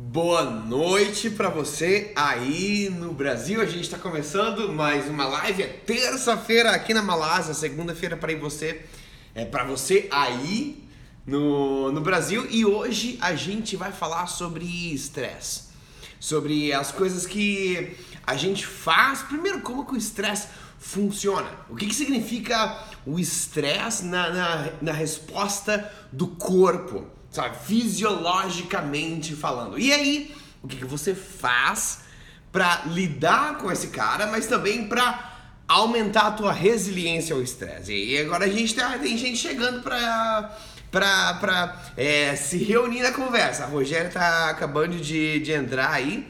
Boa noite para você aí no Brasil. A gente está começando mais uma live. É terça-feira aqui na Malásia, segunda-feira para você, é para você aí no, no Brasil. E hoje a gente vai falar sobre estresse, sobre as coisas que a gente faz. Primeiro, como que o estresse funciona? O que, que significa o estresse na, na, na resposta do corpo? Sabe, fisiologicamente falando. E aí, o que, que você faz para lidar com esse cara, mas também para aumentar a tua resiliência ao estresse. E agora a gente tá, tem gente chegando para pra, pra é, se reunir na conversa. A Rogéria tá acabando de, de entrar aí.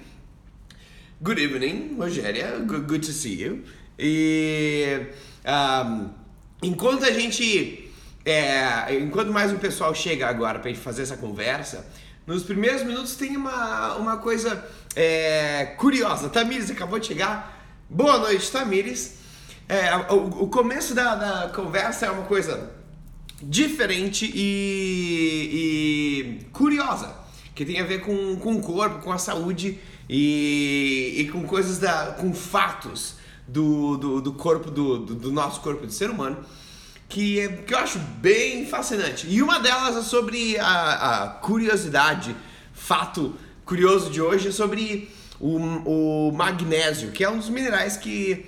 Good evening, Rogéria. Good, to see you. E um, enquanto a gente é, enquanto mais o pessoal chega agora para gente fazer essa conversa, nos primeiros minutos tem uma, uma coisa é, curiosa. Tamires acabou de chegar. Boa noite, Tamires. É, o, o, começo da, da, conversa é uma coisa diferente e, e, curiosa, que tem a ver com, com o corpo, com a saúde e, e com coisas da. com fatos do, do, do corpo, do, do, do nosso corpo de ser humano que, é, que eu acho bem fascinante. E uma delas é sobre a, a curiosidade, fato curioso de hoje, é sobre o, o magnésio, que é um dos minerais que,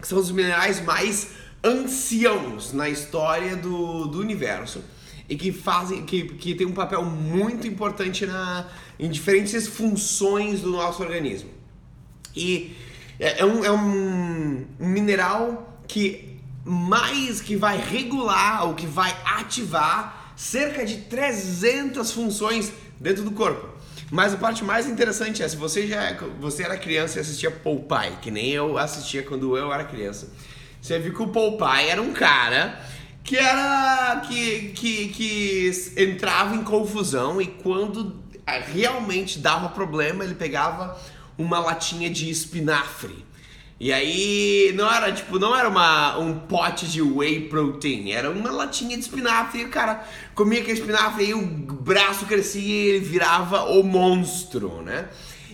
que são os minerais mais anciãos na história do, do universo e que fazem que, que tem um papel muito importante na, em diferentes funções do nosso organismo. E é, é um, é um mineral que mais que vai regular ou que vai ativar cerca de 300 funções dentro do corpo. Mas a parte mais interessante é se você já você era criança e assistia Popeye, que nem eu assistia quando eu era criança. Você viu que o Popeye era um cara que era que, que, que entrava em confusão e quando realmente dava problema, ele pegava uma latinha de espinafre e aí não era tipo, não era uma, um pote de whey protein, era uma latinha de espinafre e o cara comia aquele espinafre e o braço crescia e ele virava o monstro, né?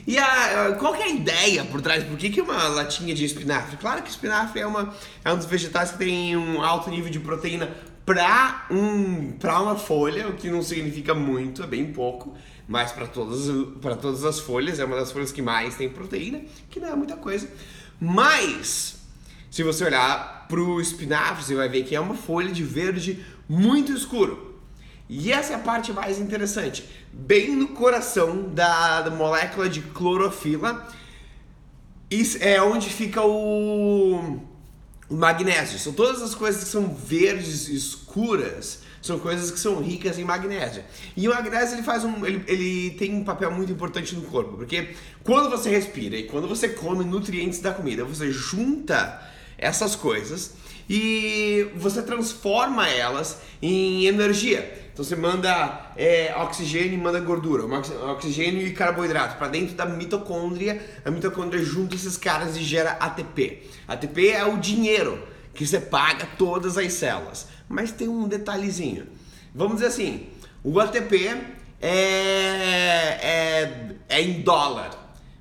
E a, qual é a ideia por trás? Por que, que uma latinha de espinafre? Claro que espinafre é, uma, é um dos vegetais que tem um alto nível de proteína para um, uma folha, o que não significa muito, é bem pouco, mas para todas, todas as folhas, é uma das folhas que mais tem proteína, que não é muita coisa. Mas, se você olhar para o espinafre, você vai ver que é uma folha de verde muito escuro. E essa é a parte mais interessante. Bem no coração da, da molécula de clorofila, isso é onde fica o, o magnésio. São todas as coisas que são verdes escuras são coisas que são ricas em magnésio. E o magnésio ele faz um, ele, ele tem um papel muito importante no corpo, porque quando você respira e quando você come nutrientes da comida, você junta essas coisas e você transforma elas em energia. Então você manda é, oxigênio e manda gordura, oxigênio e carboidrato para dentro da mitocôndria. A mitocôndria junta esses caras e gera ATP. ATP é o dinheiro que você paga todas as células. Mas tem um detalhezinho. Vamos dizer assim, o ATP é, é, é em dólar,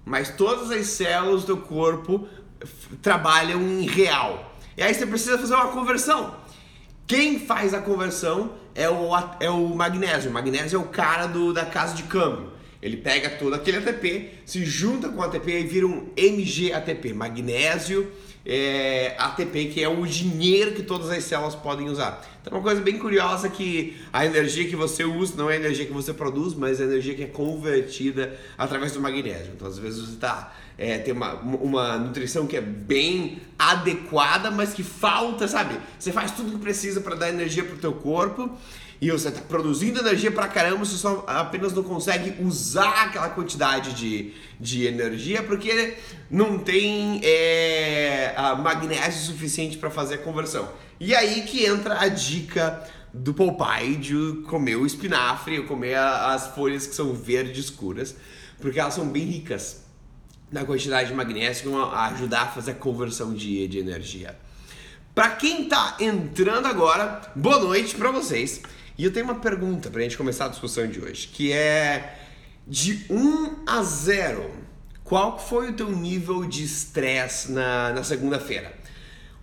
mas todas as células do corpo trabalham em real. E aí você precisa fazer uma conversão. Quem faz a conversão é o, é o magnésio. O magnésio é o cara do, da casa de câmbio. Ele pega todo aquele ATP, se junta com o ATP e vira um MGATP, magnésio é, ATP, que é o dinheiro que todas as células podem usar. Então, uma coisa bem curiosa que a energia que você usa não é a energia que você produz, mas a energia que é convertida através do magnésio. Então, às vezes você tá, é, tem uma, uma nutrição que é bem adequada, mas que falta, sabe? Você faz tudo que precisa para dar energia para o teu corpo e você está produzindo energia pra caramba, você só apenas não consegue usar aquela quantidade de, de energia porque não tem é, magnésio suficiente para fazer a conversão. E aí que entra a dica do Popeye de comer o espinafre, comer as folhas que são verdes escuras, porque elas são bem ricas na quantidade de magnésio vão ajudar a fazer a conversão de, de energia. Para quem está entrando agora, boa noite para vocês. E eu tenho uma pergunta para a gente começar a discussão de hoje, que é De 1 a 0, qual foi o teu nível de estresse na, na segunda-feira?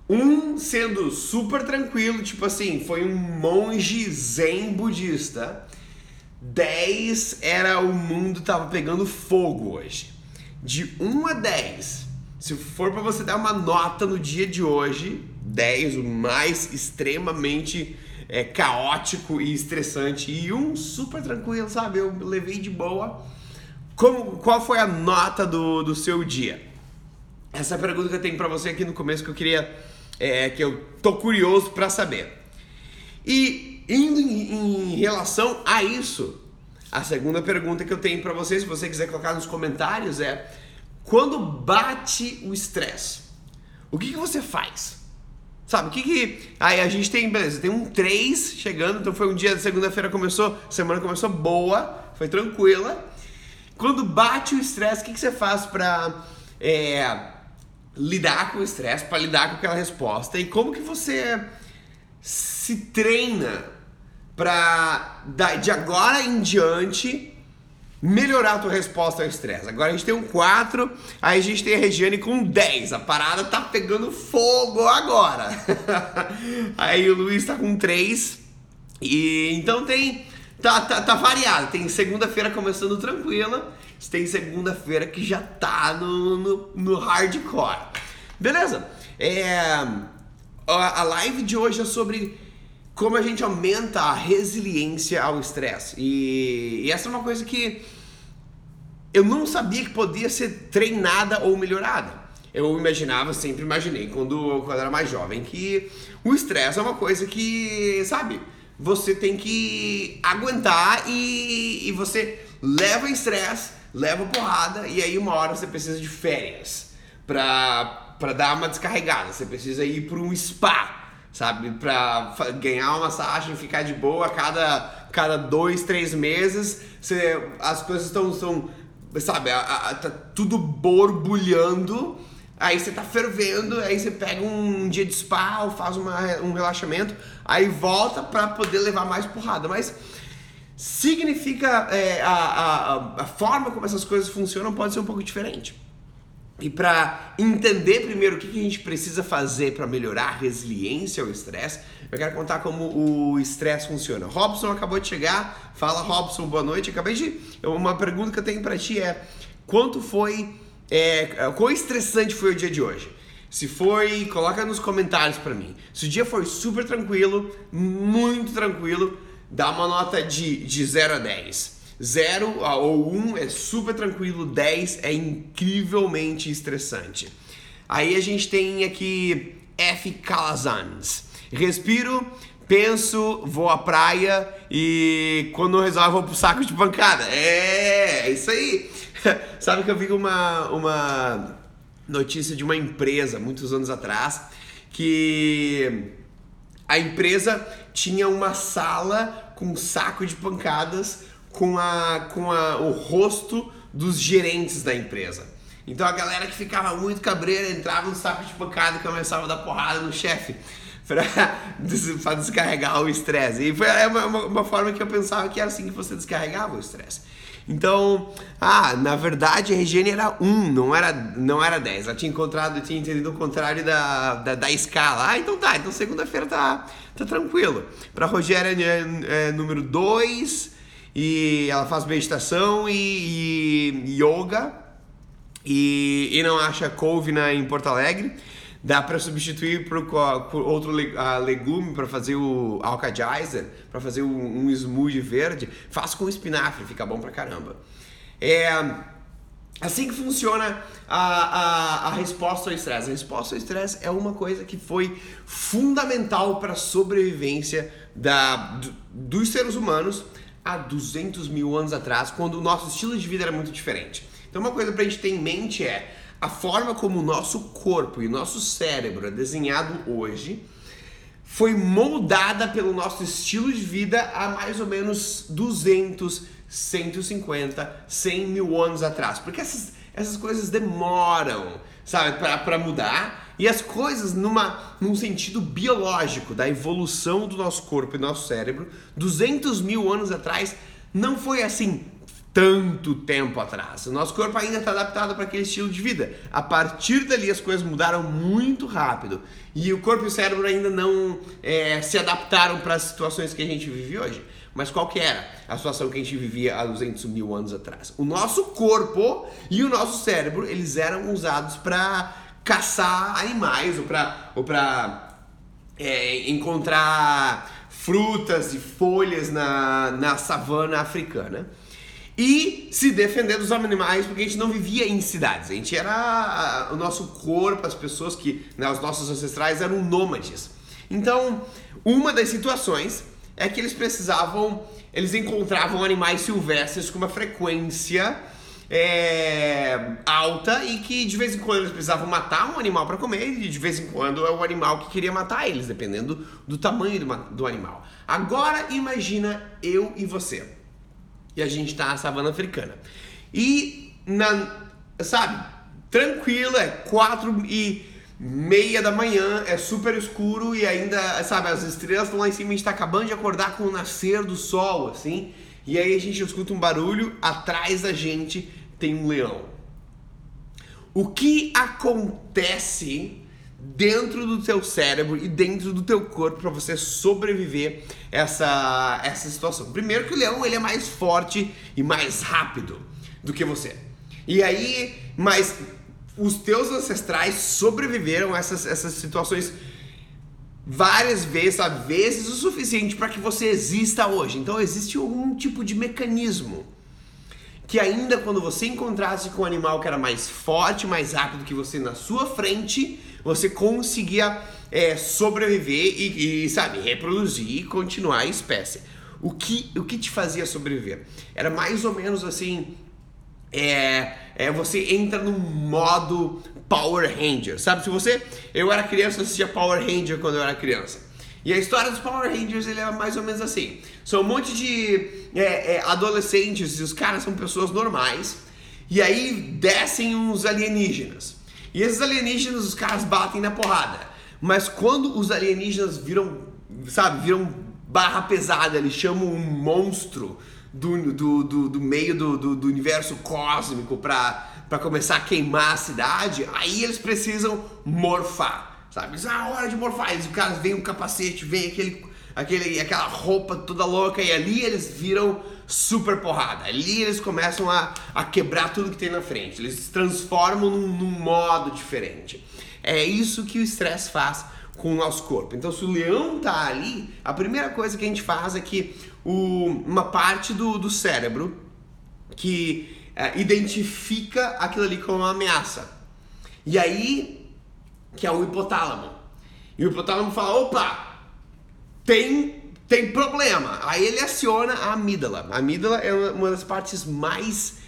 Um sendo super tranquilo, tipo assim, foi um monge zen budista. 10 era o mundo tava pegando fogo hoje. De 1 a 10, se for para você dar uma nota no dia de hoje, 10, o mais extremamente é, caótico e estressante, e um super tranquilo, sabe? Eu levei de boa. Como, qual foi a nota do, do seu dia? Essa é pergunta que eu tenho para você aqui no começo que eu queria, é, que eu tô curioso para saber. E indo em, em relação a isso, a segunda pergunta que eu tenho para você, se você quiser colocar nos comentários, é quando bate o estresse, o que, que você faz? Sabe, o que que... Aí a gente tem, beleza, tem um 3 chegando, então foi um dia, segunda-feira começou, semana começou boa, foi tranquila. Quando bate o estresse, o que, que você faz pra é, lidar com o estresse, para lidar com aquela resposta? E como que você se treina para de agora em diante melhorar a tua resposta ao estresse. Agora a gente tem um 4, aí a gente tem a Regiane com 10. A parada tá pegando fogo agora. aí o Luiz tá com 3. E então tem tá, tá, tá variado. Tem segunda-feira começando tranquila, tem segunda-feira que já tá no, no, no hardcore. Beleza? É, a, a live de hoje é sobre como a gente aumenta a resiliência ao estresse. E, essa é uma coisa que eu não sabia que podia ser treinada ou melhorada. Eu imaginava, sempre imaginei, quando, quando era mais jovem, que o estresse é uma coisa que, sabe, você tem que aguentar e, e você leva estresse, leva porrada, e aí uma hora você precisa de férias pra dar uma descarregada. Você precisa ir para um spa sabe? Pra ganhar uma massagem, ficar de boa, cada, cada dois, três meses, você, as coisas estão, são, sabe, a, a, tá tudo borbulhando, aí você tá fervendo, aí você pega um dia de spa ou faz uma, um relaxamento, aí volta pra poder levar mais porrada, mas significa é, a, a, a forma como essas coisas funcionam pode ser um pouco diferente. E para entender primeiro o que, a gente precisa fazer para melhorar a resiliência ao estresse, eu quero contar como o estresse funciona. Robson acabou de chegar. Fala, Robson, boa noite. Acabei de. Uma pergunta que eu tenho para ti é: quanto foi. É, quão estressante foi o dia de hoje? Se foi, coloca nos comentários para mim. Se o dia foi super tranquilo, muito tranquilo, dá uma nota de, de 0 a 10. 0 ou 1 um é super tranquilo, 10 é incrivelmente estressante. Aí a gente tem aqui F. Calazans. Respiro, penso, vou à praia e quando resolve vou pro saco de pancada. É, é isso aí. Sabe que eu vi uma, uma notícia de uma empresa muitos anos atrás que a empresa tinha uma sala com um saco de pancadas com, a, com a, o rosto dos gerentes da empresa. Então a galera que ficava muito cabreira entrava no saco de pancada e começava a dar porrada no chefe para descarregar o estresse. E foi é uma, uma, uma, forma que eu pensava que era assim que você descarregava o estresse. Então, ah, na verdade a Regiane era 1, não era, não era 10. Ela tinha encontrado, tinha entendido o contrário da, da, da escala. Ah, então tá, então segunda-feira tá, tá tranquilo. Para Rogéria é, é número 2, e ela faz meditação e, e yoga e, e, não acha couve na, em Porto Alegre. Dá para substituir por, por outro legume para fazer o alcajizer, para fazer um, um smoothie verde. Faz com espinafre, fica bom pra caramba. É assim que funciona a, a, a resposta ao estresse. A resposta ao estresse é uma coisa que foi fundamental para a sobrevivência da, do, dos seres humanos há 200 mil anos atrás, quando o nosso estilo de vida era muito diferente. Então, uma coisa para a gente ter em mente é a forma como o nosso corpo e o nosso cérebro é desenhado hoje foi moldada pelo nosso estilo de vida há mais ou menos 200, 150, 100 mil anos atrás. Porque essas, essas coisas demoram, sabe, para mudar e as coisas numa, num sentido biológico da evolução do nosso corpo e nosso cérebro, 200 mil anos atrás, não foi assim tanto tempo atrás. O nosso corpo ainda está adaptado para aquele estilo de vida. A partir dali as coisas mudaram muito rápido e o corpo e o cérebro ainda não é, se adaptaram para as situações que a gente vive hoje. Mas qual que era a situação que a gente vivia há 200 mil anos atrás? O nosso corpo e o nosso cérebro eles eram usados para caçar animais ou para ou para é, encontrar frutas e folhas na, na savana africana e se defender dos animais, porque a gente não vivia em cidades. A gente era o nosso corpo, as pessoas que, né, os nossos ancestrais eram nômades. Então, uma das situações é que eles precisavam, eles encontravam animais silvestres com uma frequência é, alta e que de vez em quando eles precisavam matar um animal para comer e de vez em quando é o animal que queria matar eles, dependendo do tamanho do, do animal. Agora imagina eu e você e a gente tá na savana africana. E, na, sabe, tranquilo, é quatro e meia da manhã, é super escuro e ainda, sabe, as estrelas estão lá em cima, a gente tá acabando de acordar com o nascer do sol, assim. E aí a gente escuta um barulho, atrás da gente tem um leão. O que acontece dentro do teu cérebro e dentro do teu corpo para você sobreviver essa essa situação. Primeiro que o leão ele é mais forte e mais rápido do que você. E aí, mas os teus ancestrais sobreviveram a essas, essas situações várias vezes, sabe? vezes o suficiente para que você exista hoje. Então existe algum tipo de mecanismo que ainda quando você encontrasse com um animal que era mais forte, mais rápido que você na sua frente, você conseguia é, sobreviver e, e, sabe, reproduzir e continuar a espécie. O que, o que te fazia sobreviver? Era mais ou menos assim, é, é, você entra no modo Power Ranger, sabe? Se você, eu era criança, eu assistia Power Ranger quando eu era criança. E a história dos Power Rangers ele é mais ou menos assim. São um monte de é, é, adolescentes e os caras são pessoas normais. E aí descem uns alienígenas. E esses alienígenas, os caras batem na porrada. Mas quando os alienígenas viram, sabe, viram barra pesada, eles chamam um monstro do, do, do, do meio do, do, do, universo cósmico pra começar a queimar a cidade, aí eles precisam morfar, sabe? Isso é a hora de morfar. Eles, os caras veem um capacete, vem aquele, aquele, aquela roupa toda louca e ali eles viram super porrada. Ali eles começam a, a quebrar tudo que tem na frente. Eles se transformam num, num modo diferente. É isso que o estresse faz com o nosso corpo. Então, se o leão tá ali, a primeira coisa que a gente faz é que o, uma parte do, do cérebro que é, identifica aquilo ali como uma ameaça. E aí, que é o hipotálamo. E o hipotálamo fala: opa, tem tem problema. Aí ele aciona a amígdala. A amígdala é uma das partes mais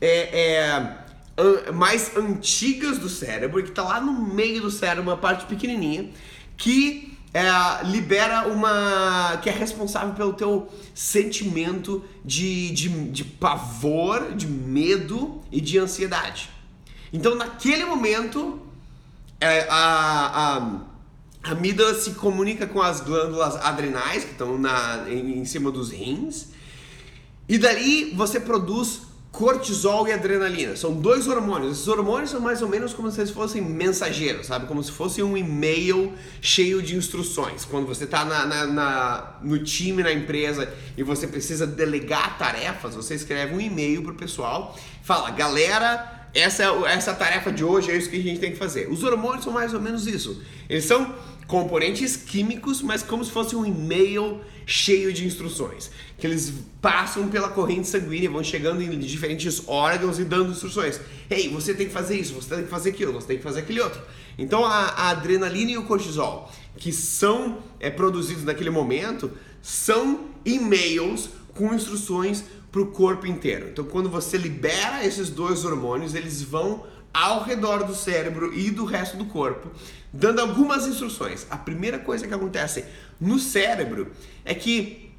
é, é, mais antigas do cérebro, que está lá no meio do cérebro, uma parte pequenininha, que é, libera uma. que é responsável pelo teu sentimento de, de, de pavor, de medo e de ansiedade. Então, naquele momento, é, a, a amígdala se comunica com as glândulas adrenais que estão na, em, em cima dos rins. E dali você produz cortisol e adrenalina. São dois hormônios. Esses hormônios são mais ou menos como se eles fossem mensageiros, sabe? Como se fosse um e-mail cheio de instruções. Quando você está na, na, na, no time, na empresa e você precisa delegar tarefas, você escreve um e-mail para o pessoal, fala, galera, essa, é essa tarefa de hoje, é isso que a gente tem que fazer. Os hormônios são mais ou menos isso. Eles são componentes químicos, mas como se fosse um e-mail cheio de instruções. Que eles passam pela corrente sanguínea, vão chegando em diferentes órgãos e dando instruções. Ei, você tem que fazer isso, você tem que fazer aquilo, você tem que fazer aquele outro. Então a, a adrenalina e o cortisol, que são é, produzidos naquele momento, são e-mails com instruções para o corpo inteiro. Então quando você libera esses dois hormônios, eles vão ao redor do cérebro e do resto do corpo, dando algumas instruções. A primeira coisa que acontece no cérebro é que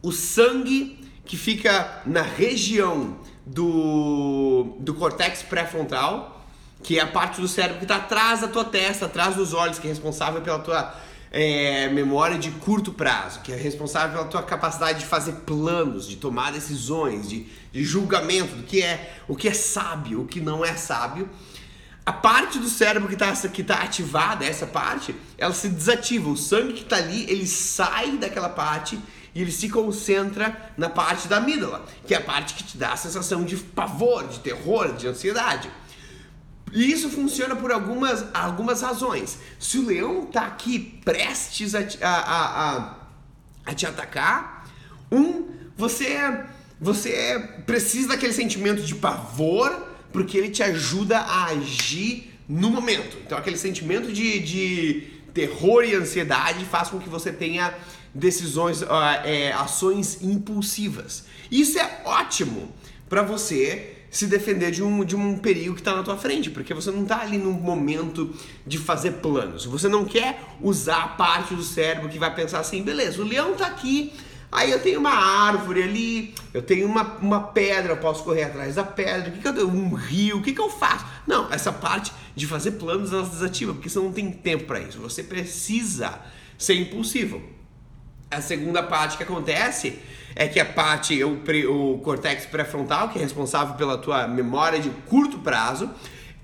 o sangue que fica na região do, do cortex pré-frontal, que é a parte do cérebro que está atrás da tua testa, atrás dos olhos, que é responsável pela tua é, memória de curto prazo, que é responsável pela tua capacidade de fazer planos, de tomar decisões, de, de julgamento do que é o que é sábio, o que não é sábio. A parte do cérebro que está que tá ativada, essa parte, ela se desativa. O sangue que está ali, ele sai daquela parte e ele se concentra na parte da amígdala, que é a parte que te dá a sensação de pavor, de terror, de ansiedade. E isso funciona por algumas, algumas razões. Se o leão está aqui prestes a, a, a, a, te atacar, um, você, você precisa daquele sentimento de pavor, porque ele te ajuda a agir no momento. Então, aquele sentimento de, de terror e ansiedade faz com que você tenha decisões, uh, é, ações impulsivas. Isso é ótimo para você se defender de um, de um perigo que está na tua frente, porque você não está ali no momento de fazer planos. Você não quer usar a parte do cérebro que vai pensar assim, beleza, o leão está aqui, aí eu tenho uma árvore ali, eu tenho uma, uma pedra, eu posso correr atrás da pedra, que, que eu? Um rio, o que, que eu faço? Não, essa parte de fazer planos ela desativa, porque você não tem tempo para isso. Você precisa ser impulsivo. A segunda parte que acontece é que a parte, o, o cortex pré-frontal, que é responsável pela tua memória de curto prazo,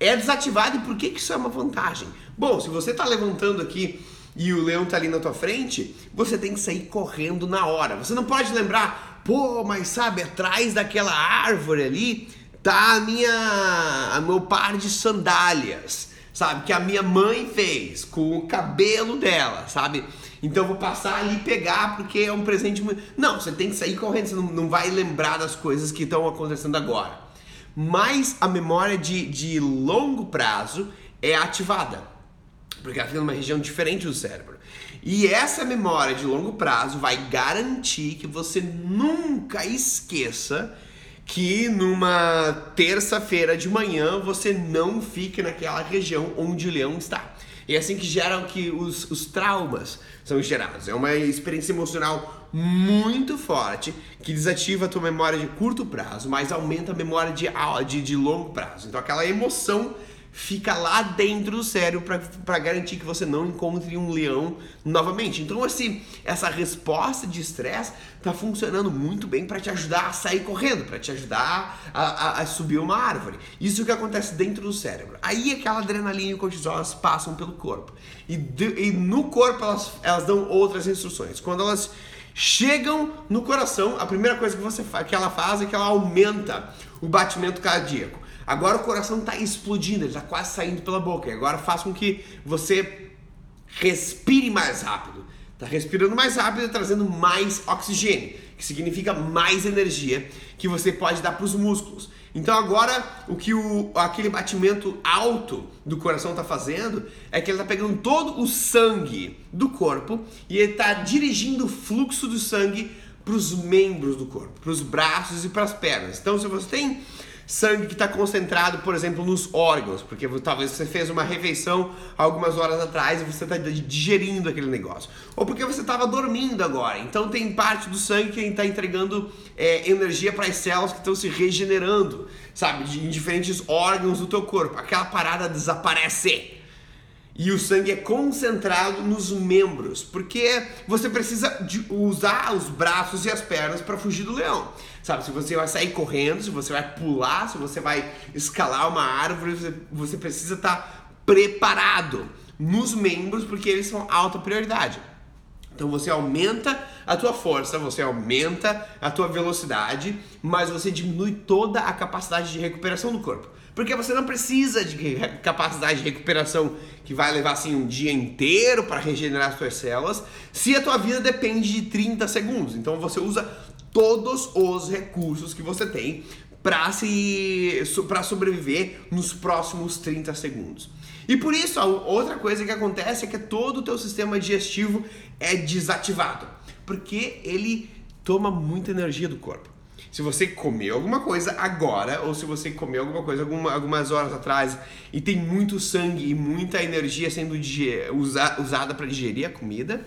é desativado. E por que, que isso é uma vantagem? Bom, se você está levantando aqui e o leão está ali na tua frente, você tem que sair correndo na hora. Você não pode lembrar, pô, mas sabe, atrás daquela árvore ali tá a minha, a meu par de sandálias, sabe, que a minha mãe fez com o cabelo dela, sabe? Então eu vou passar ali pegar porque é um presente muito. Não, você tem que sair correndo, você não, não vai lembrar das coisas que estão acontecendo agora. Mas a memória de, de longo prazo é ativada, porque ela fica numa região diferente do cérebro. E essa memória de longo prazo vai garantir que você nunca esqueça que numa terça-feira de manhã você não fique naquela região onde o leão está. E é assim que geram que os, os traumas são gerados. É uma experiência emocional muito forte que desativa a tua memória de curto prazo, mas aumenta a memória de, de, de longo prazo. Então aquela emoção fica lá dentro do cérebro para garantir que você não encontre um leão novamente. Então, assim, essa resposta de estresse está funcionando muito bem para te ajudar a sair correndo, para te ajudar a, a, a, subir uma árvore. Isso é o que acontece dentro do cérebro. Aí aquela adrenalina e o cortisol elas passam pelo corpo. E, de, e no corpo elas, elas dão outras instruções. Quando elas chegam no coração, a primeira coisa que, você que ela faz é que ela aumenta o batimento cardíaco. Agora o coração está explodindo, ele está quase saindo pela boca. E agora faz com que você respire mais rápido. Está respirando mais rápido trazendo mais oxigênio, que significa mais energia que você pode dar para os músculos. Então agora o que o, aquele batimento alto do coração está fazendo é que ele está pegando todo o sangue do corpo e ele está dirigindo o fluxo do sangue para os membros do corpo, para os braços e para as pernas. Então se você tem sangue que está concentrado, por exemplo, nos órgãos, porque talvez você fez uma refeição algumas horas atrás e você está digerindo aquele negócio, ou porque você estava dormindo agora, então tem parte do sangue que está entregando é, energia para as células que estão se regenerando, sabe, em diferentes órgãos do teu corpo. Aquela parada desaparece. E o sangue é concentrado nos membros, porque você precisa usar os braços e as pernas para fugir do leão. Sabe, se você vai sair correndo, se você vai pular, se você vai escalar uma árvore, você, precisa estar tá preparado nos membros, porque eles são alta prioridade. Então você aumenta a tua força, você aumenta a tua velocidade, mas você diminui toda a capacidade de recuperação do corpo. Porque você não precisa de capacidade de recuperação que vai levar assim um dia inteiro para regenerar as suas células, se a tua vida depende de 30 segundos. Então você usa todos os recursos que você tem para se para sobreviver nos próximos 30 segundos. E por isso, outra coisa que acontece é que todo o teu sistema digestivo é desativado, porque ele toma muita energia do corpo. Se você comeu alguma coisa agora, ou se você comeu alguma coisa alguma, algumas horas atrás e tem muito sangue e muita energia sendo usa, usada para digerir a comida,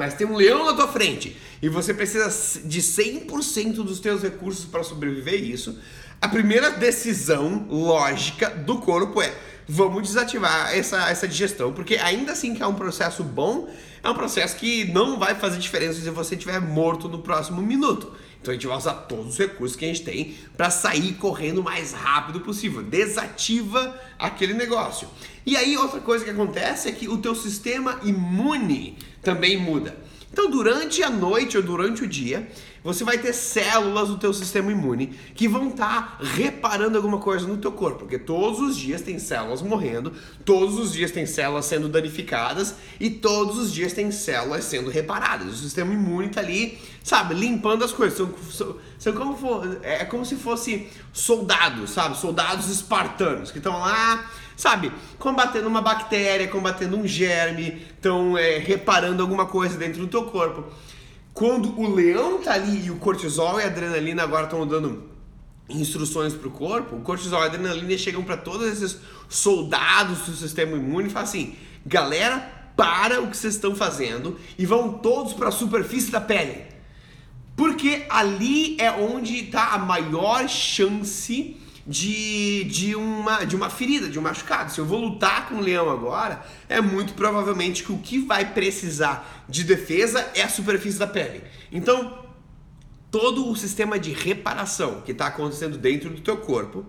mas tem um leão na tua frente e você precisa de 100% dos teus recursos para sobreviver isso, a primeira decisão lógica do corpo é vamos desativar essa, essa digestão, porque ainda assim que é um processo bom, é um processo que não vai fazer diferença se você estiver morto no próximo minuto. Então a gente vai usar todos os recursos que a gente tem para sair correndo o mais rápido possível. Desativa aquele negócio. E aí outra coisa que acontece é que o teu sistema imune também muda. Então, durante a noite ou durante o dia, você vai ter células do teu sistema imune que vão estar tá reparando alguma coisa no teu corpo, porque todos os dias tem células morrendo, todos os dias tem células sendo danificadas e todos os dias tem células sendo reparadas. O sistema imune está ali, sabe, limpando as coisas. São, são, são como for, é como se fosse soldados, sabe, soldados espartanos que estão lá sabe, combatendo uma bactéria, combatendo um germe, estão é, reparando alguma coisa dentro do teu corpo. Quando o leão tá ali e o cortisol e a adrenalina agora estão dando instruções para o corpo, o cortisol e a adrenalina chegam para todos esses soldados do sistema imune e falam assim: galera, para o que vocês estão fazendo e vão todos para a superfície da pele. Porque ali é onde está a maior chance de, de, uma, de uma ferida, de um machucado. Se eu vou lutar com o leão agora, é muito provavelmente que o que vai precisar de defesa é a superfície da pele. Então, todo o sistema de reparação que está acontecendo dentro do teu corpo,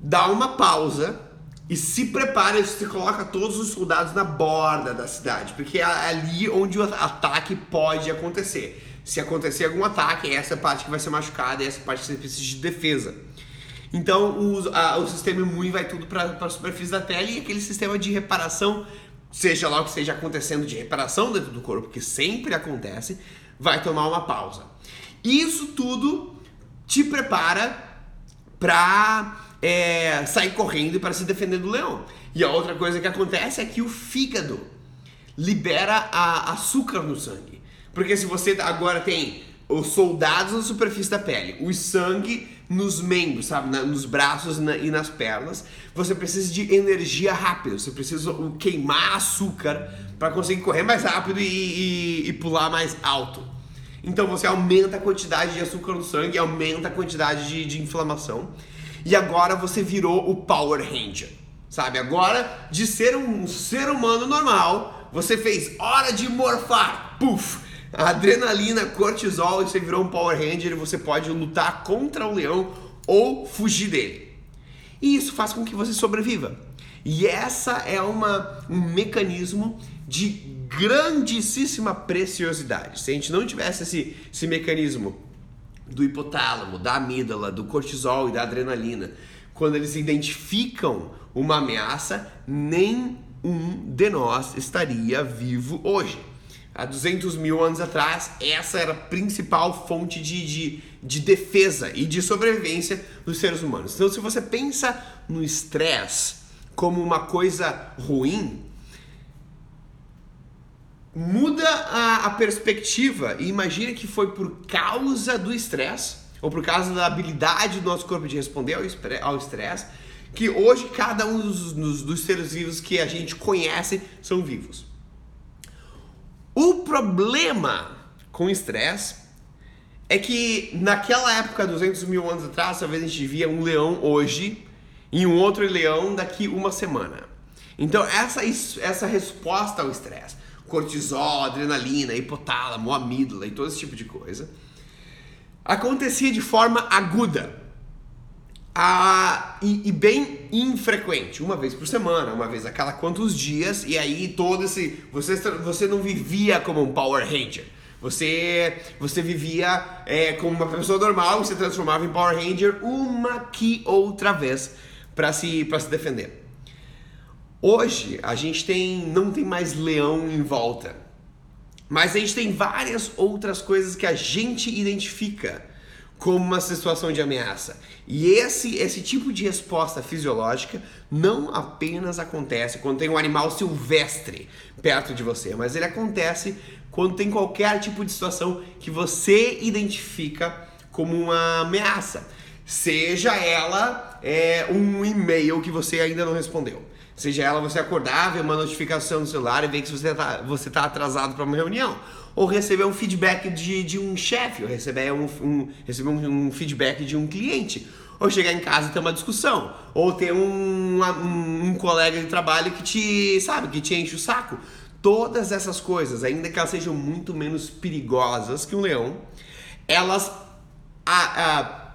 dá uma pausa e se prepara, você coloca todos os soldados na borda da cidade, porque é ali onde o ataque pode acontecer. Se acontecer algum ataque, essa é a parte que vai ser machucada, essa é a parte que você precisa de defesa. Então o, a, o sistema imune vai tudo para a superfície da pele e aquele sistema de reparação, seja lá o que esteja acontecendo de reparação dentro do corpo, que sempre acontece, vai tomar uma pausa. Isso tudo te prepara para é, sair correndo e para se defender do leão. E a outra coisa que acontece é que o fígado libera açúcar no sangue. Porque se você agora tem os soldados na superfície da pele, o sangue nos membros, sabe, na, nos braços na, e nas pernas, você precisa de energia rápida, você precisa queimar açúcar para conseguir correr mais rápido e, e, e, pular mais alto. Então você aumenta a quantidade de açúcar no sangue, aumenta a quantidade de, de inflamação. E agora você virou o Power Ranger, sabe? Agora, de ser um ser humano normal, você fez hora de morfar, puf! Adrenalina, cortisol, e você virou um Power Ranger e você pode lutar contra o leão ou fugir dele. E isso faz com que você sobreviva. E essa é uma, um mecanismo de grandíssima preciosidade. Se a gente não tivesse esse, esse mecanismo do hipotálamo, da amígdala, do cortisol e da adrenalina, quando eles identificam uma ameaça, nem um de nós estaria vivo hoje há 200 mil anos atrás, essa era a principal fonte de, de, de defesa e de sobrevivência dos seres humanos. Então, se você pensa no estresse como uma coisa ruim, muda a, a perspectiva e imagine que foi por causa do estresse ou por causa da habilidade do nosso corpo de responder ao estresse que hoje cada um dos, dos, dos seres vivos que a gente conhece são vivos. O problema com estresse é que naquela época, 200 mil anos atrás, talvez a gente via um leão hoje e um outro leão daqui uma semana. Então essa, essa resposta ao estresse, cortisol, adrenalina, hipotálamo, amígdala e todo esse tipo de coisa, acontecia de forma aguda ah, e, e, bem infrequente, uma vez por semana, uma vez a cada quantos dias, e aí todo esse. Você, você não vivia como um Power Ranger. Você, você vivia é, como uma pessoa normal e se transformava em Power Ranger uma que outra vez para se, se defender. Hoje a gente tem, não tem mais leão em volta, mas a gente tem várias outras coisas que a gente identifica como uma situação de ameaça. E esse, esse tipo de resposta fisiológica não apenas acontece quando tem um animal silvestre perto de você, mas ele acontece quando tem qualquer tipo de situação que você identifica como uma ameaça. Seja ela é, um e-mail que você ainda não respondeu. Seja ela você acordar, ver uma notificação no celular e ver que você está você tá atrasado para uma reunião ou receber um feedback de, de um chefe, ou receber, um, um, receber um, feedback de um cliente, ou chegar em casa e ter uma discussão, ou ter um, um, um colega de trabalho que te, sabe, que te enche o saco. Todas essas coisas, ainda que elas sejam muito menos perigosas que um leão, elas a, a,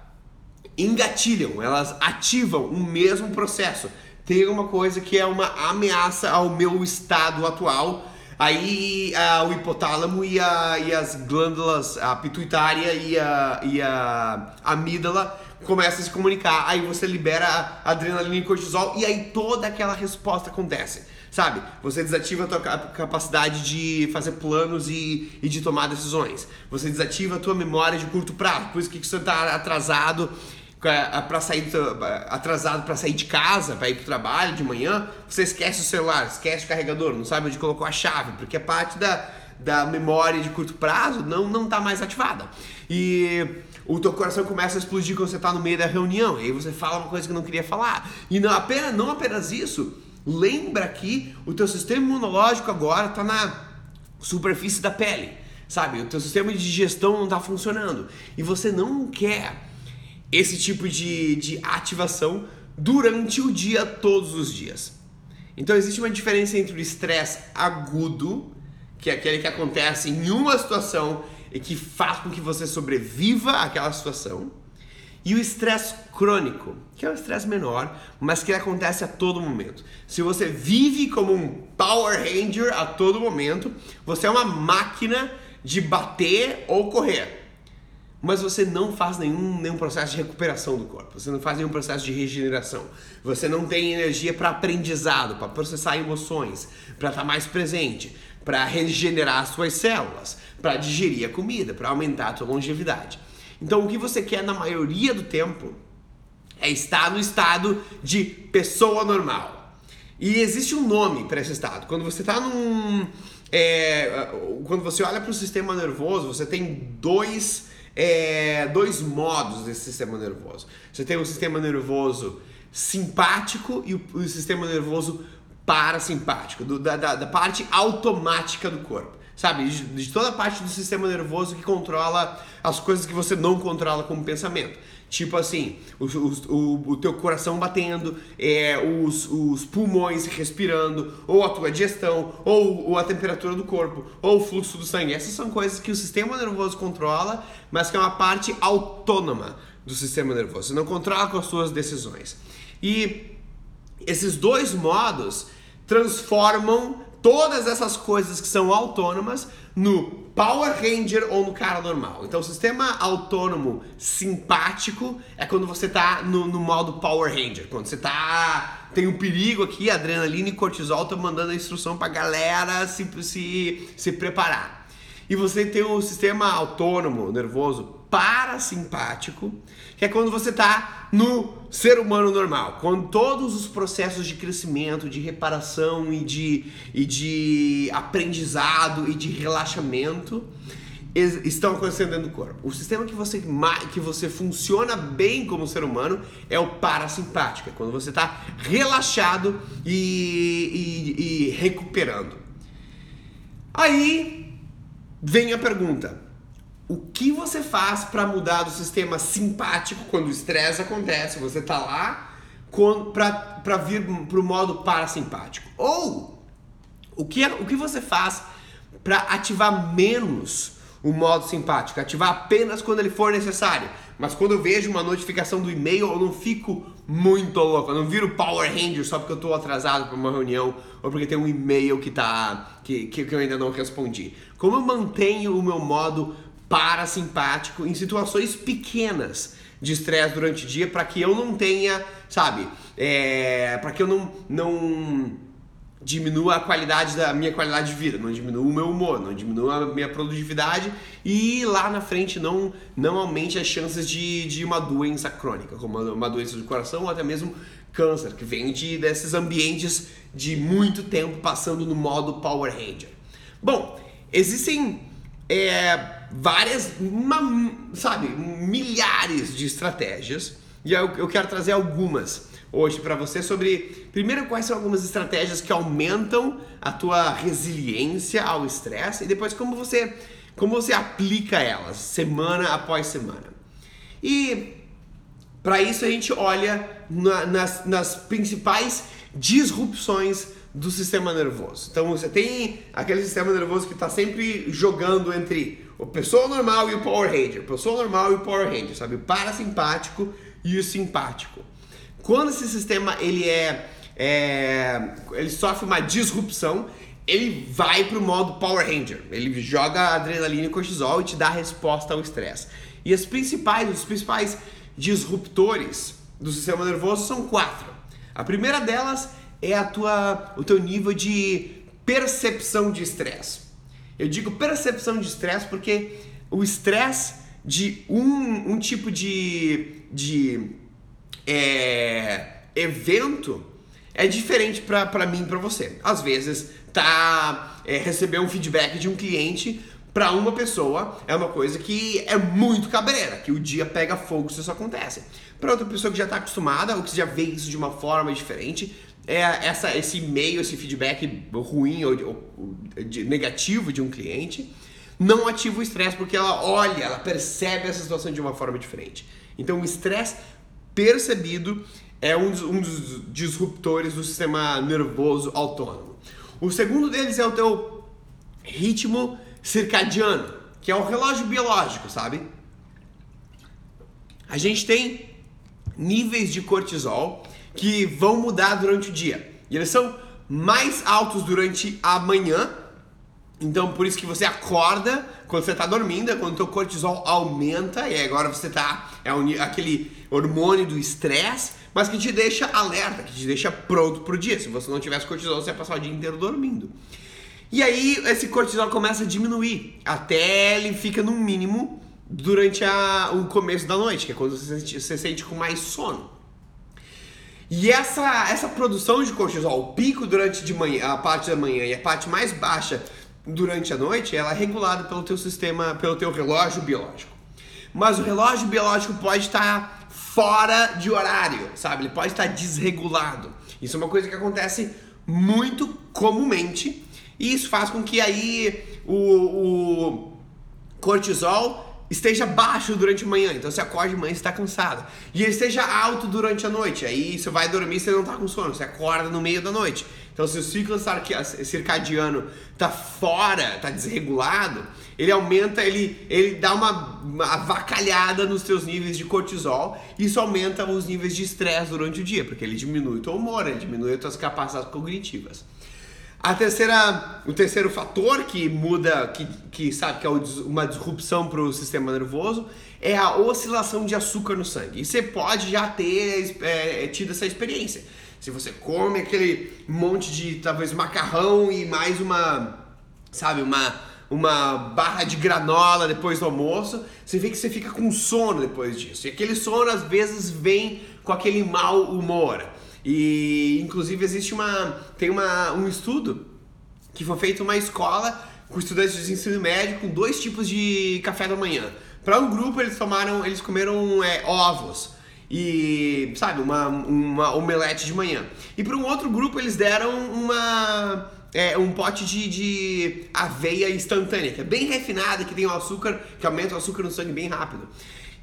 engatilham, elas ativam o mesmo processo. Tem uma coisa que é uma ameaça ao meu estado atual. Aí a, o hipotálamo e, a, e as glândulas, a pituitária e a, e a amígdala começam a se comunicar. Aí você libera adrenalina e cortisol e aí toda aquela resposta acontece. Sabe? Você desativa a tua capacidade de fazer planos e, e de tomar decisões. Você desativa a tua memória de curto prazo. Por isso que você está atrasado para sair atrasado para sair de casa, para ir pro trabalho de manhã, você esquece o celular, esquece o carregador, não sabe onde colocou a chave, porque a parte da, da memória de curto prazo não não tá mais ativada. E o teu coração começa a explodir quando você está no meio da reunião, e aí você fala uma coisa que não queria falar. E não apenas não apenas isso, Lembra que o teu sistema imunológico agora está na superfície da pele, sabe? O teu sistema de digestão não está funcionando e você não quer esse tipo de, de ativação durante o dia, todos os dias. Então existe uma diferença entre o estresse agudo, que é aquele que acontece em uma situação e que faz com que você sobreviva àquela situação, e o estresse crônico, que é um estresse menor, mas que acontece a todo momento. Se você vive como um Power Ranger a todo momento, você é uma máquina de bater ou correr. Mas você não faz nenhum, nenhum processo de recuperação do corpo, você não faz nenhum processo de regeneração, você não tem energia para aprendizado, para processar emoções, para estar tá mais presente, para regenerar as suas células, para digerir a comida, para aumentar a sua longevidade. Então, o que você quer na maioria do tempo é estar no estado de pessoa normal. E existe um nome para esse estado. Quando você está num. É, quando você olha para o sistema nervoso, você tem dois, é, dois modos desse sistema nervoso. Você tem o sistema nervoso simpático e o, o sistema nervoso parasimpático, do, da, da, da parte automática do corpo sabe? De, de, toda a parte do sistema nervoso que controla as coisas que você não controla como pensamento. Tipo assim, o, o, o teu coração batendo, é, os, os pulmões respirando, ou a tua digestão, ou, ou, a temperatura do corpo, ou o fluxo do sangue. Essas são coisas que o sistema nervoso controla, mas que é uma parte autônoma do sistema nervoso. Você não controla com as suas decisões. E esses dois modos transformam todas essas coisas que são autônomas no Power Ranger ou no cara normal. Então, o sistema autônomo simpático é quando você tá no, no modo Power Ranger, quando você tá tem um perigo aqui, adrenalina e cortisol estão mandando a instrução pra galera se, se, se preparar. E você tem o sistema autônomo nervoso parasimpático, que é quando você está no ser humano normal, quando todos os processos de crescimento, de reparação e de, e de aprendizado e de relaxamento estão acontecendo dentro do corpo. O sistema que você, que você funciona bem como ser humano é o parasimpático, é quando você está relaxado e, e, e recuperando. Aí vem a pergunta: o que você faz para mudar do sistema simpático quando o estresse acontece, você tá lá, para vir para o modo parasimpático? Ou o que, é, o que você faz para ativar menos o modo simpático? Ativar apenas quando ele for necessário. Mas quando eu vejo uma notificação do e-mail, eu não fico muito louco. Eu não viro Power Ranger só porque eu estou atrasado para uma reunião ou porque tem um e-mail que, tá, que, que eu ainda não respondi. Como eu mantenho o meu modo parasimpático em situações pequenas de estresse durante o dia para que eu não tenha, sabe, é, para que eu não, não diminua a qualidade da minha qualidade de vida, não diminua o meu humor, não diminua a minha produtividade e lá na frente não, não aumente as chances de, de uma doença crônica, como uma doença do coração ou até mesmo câncer, que vem de, desses ambientes de muito tempo passando no modo Power Ranger. Bom, existem é, várias, uma, sabe, milhares de estratégias. E eu, eu quero trazer algumas hoje para você sobre, primeiro, quais são algumas estratégias que aumentam a tua resiliência ao estresse e depois como você, como você aplica elas semana após semana. E Para isso a gente olha na, nas, nas principais disrupções do sistema nervoso. Então você tem aquele sistema nervoso que está sempre jogando entre o pessoa normal e o Power Ranger, o pessoa normal e o Power Ranger, sabe? O parasimpático e o simpático. Quando esse sistema ele é, é ele sofre uma disrupção, ele vai pro modo Power Ranger. Ele joga adrenalina e cortisol e te dá resposta ao estresse. E as principais, os principais disruptores do sistema nervoso são quatro. A primeira delas é a tua, o teu nível de percepção de estresse. Eu digo percepção de estresse porque o estresse de um, um tipo de, de é, evento é diferente para mim e para você. Às vezes, tá é, receber um feedback de um cliente para uma pessoa é uma coisa que é muito cabreira, que o dia pega fogo se isso acontece. Para outra pessoa que já está acostumada ou que já vê isso de uma forma diferente, é essa, esse e-mail, esse feedback ruim ou, ou de, negativo de um cliente não ativa o estresse porque ela olha, ela percebe essa situação de uma forma diferente. Então, o estresse percebido é um dos, um dos disruptores do sistema nervoso autônomo. O segundo deles é o teu ritmo circadiano, que é o relógio biológico, sabe? A gente tem níveis de cortisol que vão mudar durante o dia. E eles são mais altos durante a manhã. Então, por isso que você acorda quando você está dormindo, é quando o teu cortisol aumenta e agora você está é aquele hormônio do estresse, mas que te deixa alerta, que te deixa pronto para o dia. Se você não tivesse cortisol, você ia passar o dia inteiro dormindo. E aí esse cortisol começa a diminuir até ele fica no mínimo durante a, o começo da noite, que é quando você, você sente com mais sono. E essa, essa produção de cortisol, o pico durante de manhã, a parte da manhã e a parte mais baixa durante a noite, ela é regulada pelo teu sistema, pelo teu relógio biológico. Mas o relógio biológico pode estar fora de horário, sabe? Ele pode estar desregulado. Isso é uma coisa que acontece muito comumente e isso faz com que aí o, o cortisol esteja baixo durante a manhã, então você acorda de manhã e está cansado. E ele esteja alto durante a noite, aí você vai dormir e você não está com sono, você acorda no meio da noite. Então se o ciclo circadiano está fora, está desregulado, ele aumenta, ele, ele dá uma, uma avacalhada nos seus níveis de cortisol, isso aumenta os níveis de estresse durante o dia, porque ele diminui o teu humor, ele diminui as tuas capacidades cognitivas. A terceira, o terceiro fator que muda, que, que sabe que é uma disrupção para o sistema nervoso, é a oscilação de açúcar no sangue. E você pode já ter é, tido essa experiência. Se você come aquele monte de talvez macarrão e mais uma, sabe, uma uma barra de granola depois do almoço, você vê que você fica com sono depois disso. E aquele sono às vezes vem com aquele mau humor. E inclusive existe uma tem uma, um estudo que foi feito uma escola com estudantes de ensino médio com dois tipos de café da manhã. Para um grupo eles tomaram, eles comeram é, ovos e sabe uma, uma omelete de manhã. E para um outro grupo eles deram uma é, um pote de, de aveia instantânea, que é bem refinada, que tem o açúcar, que aumenta o açúcar no sangue bem rápido.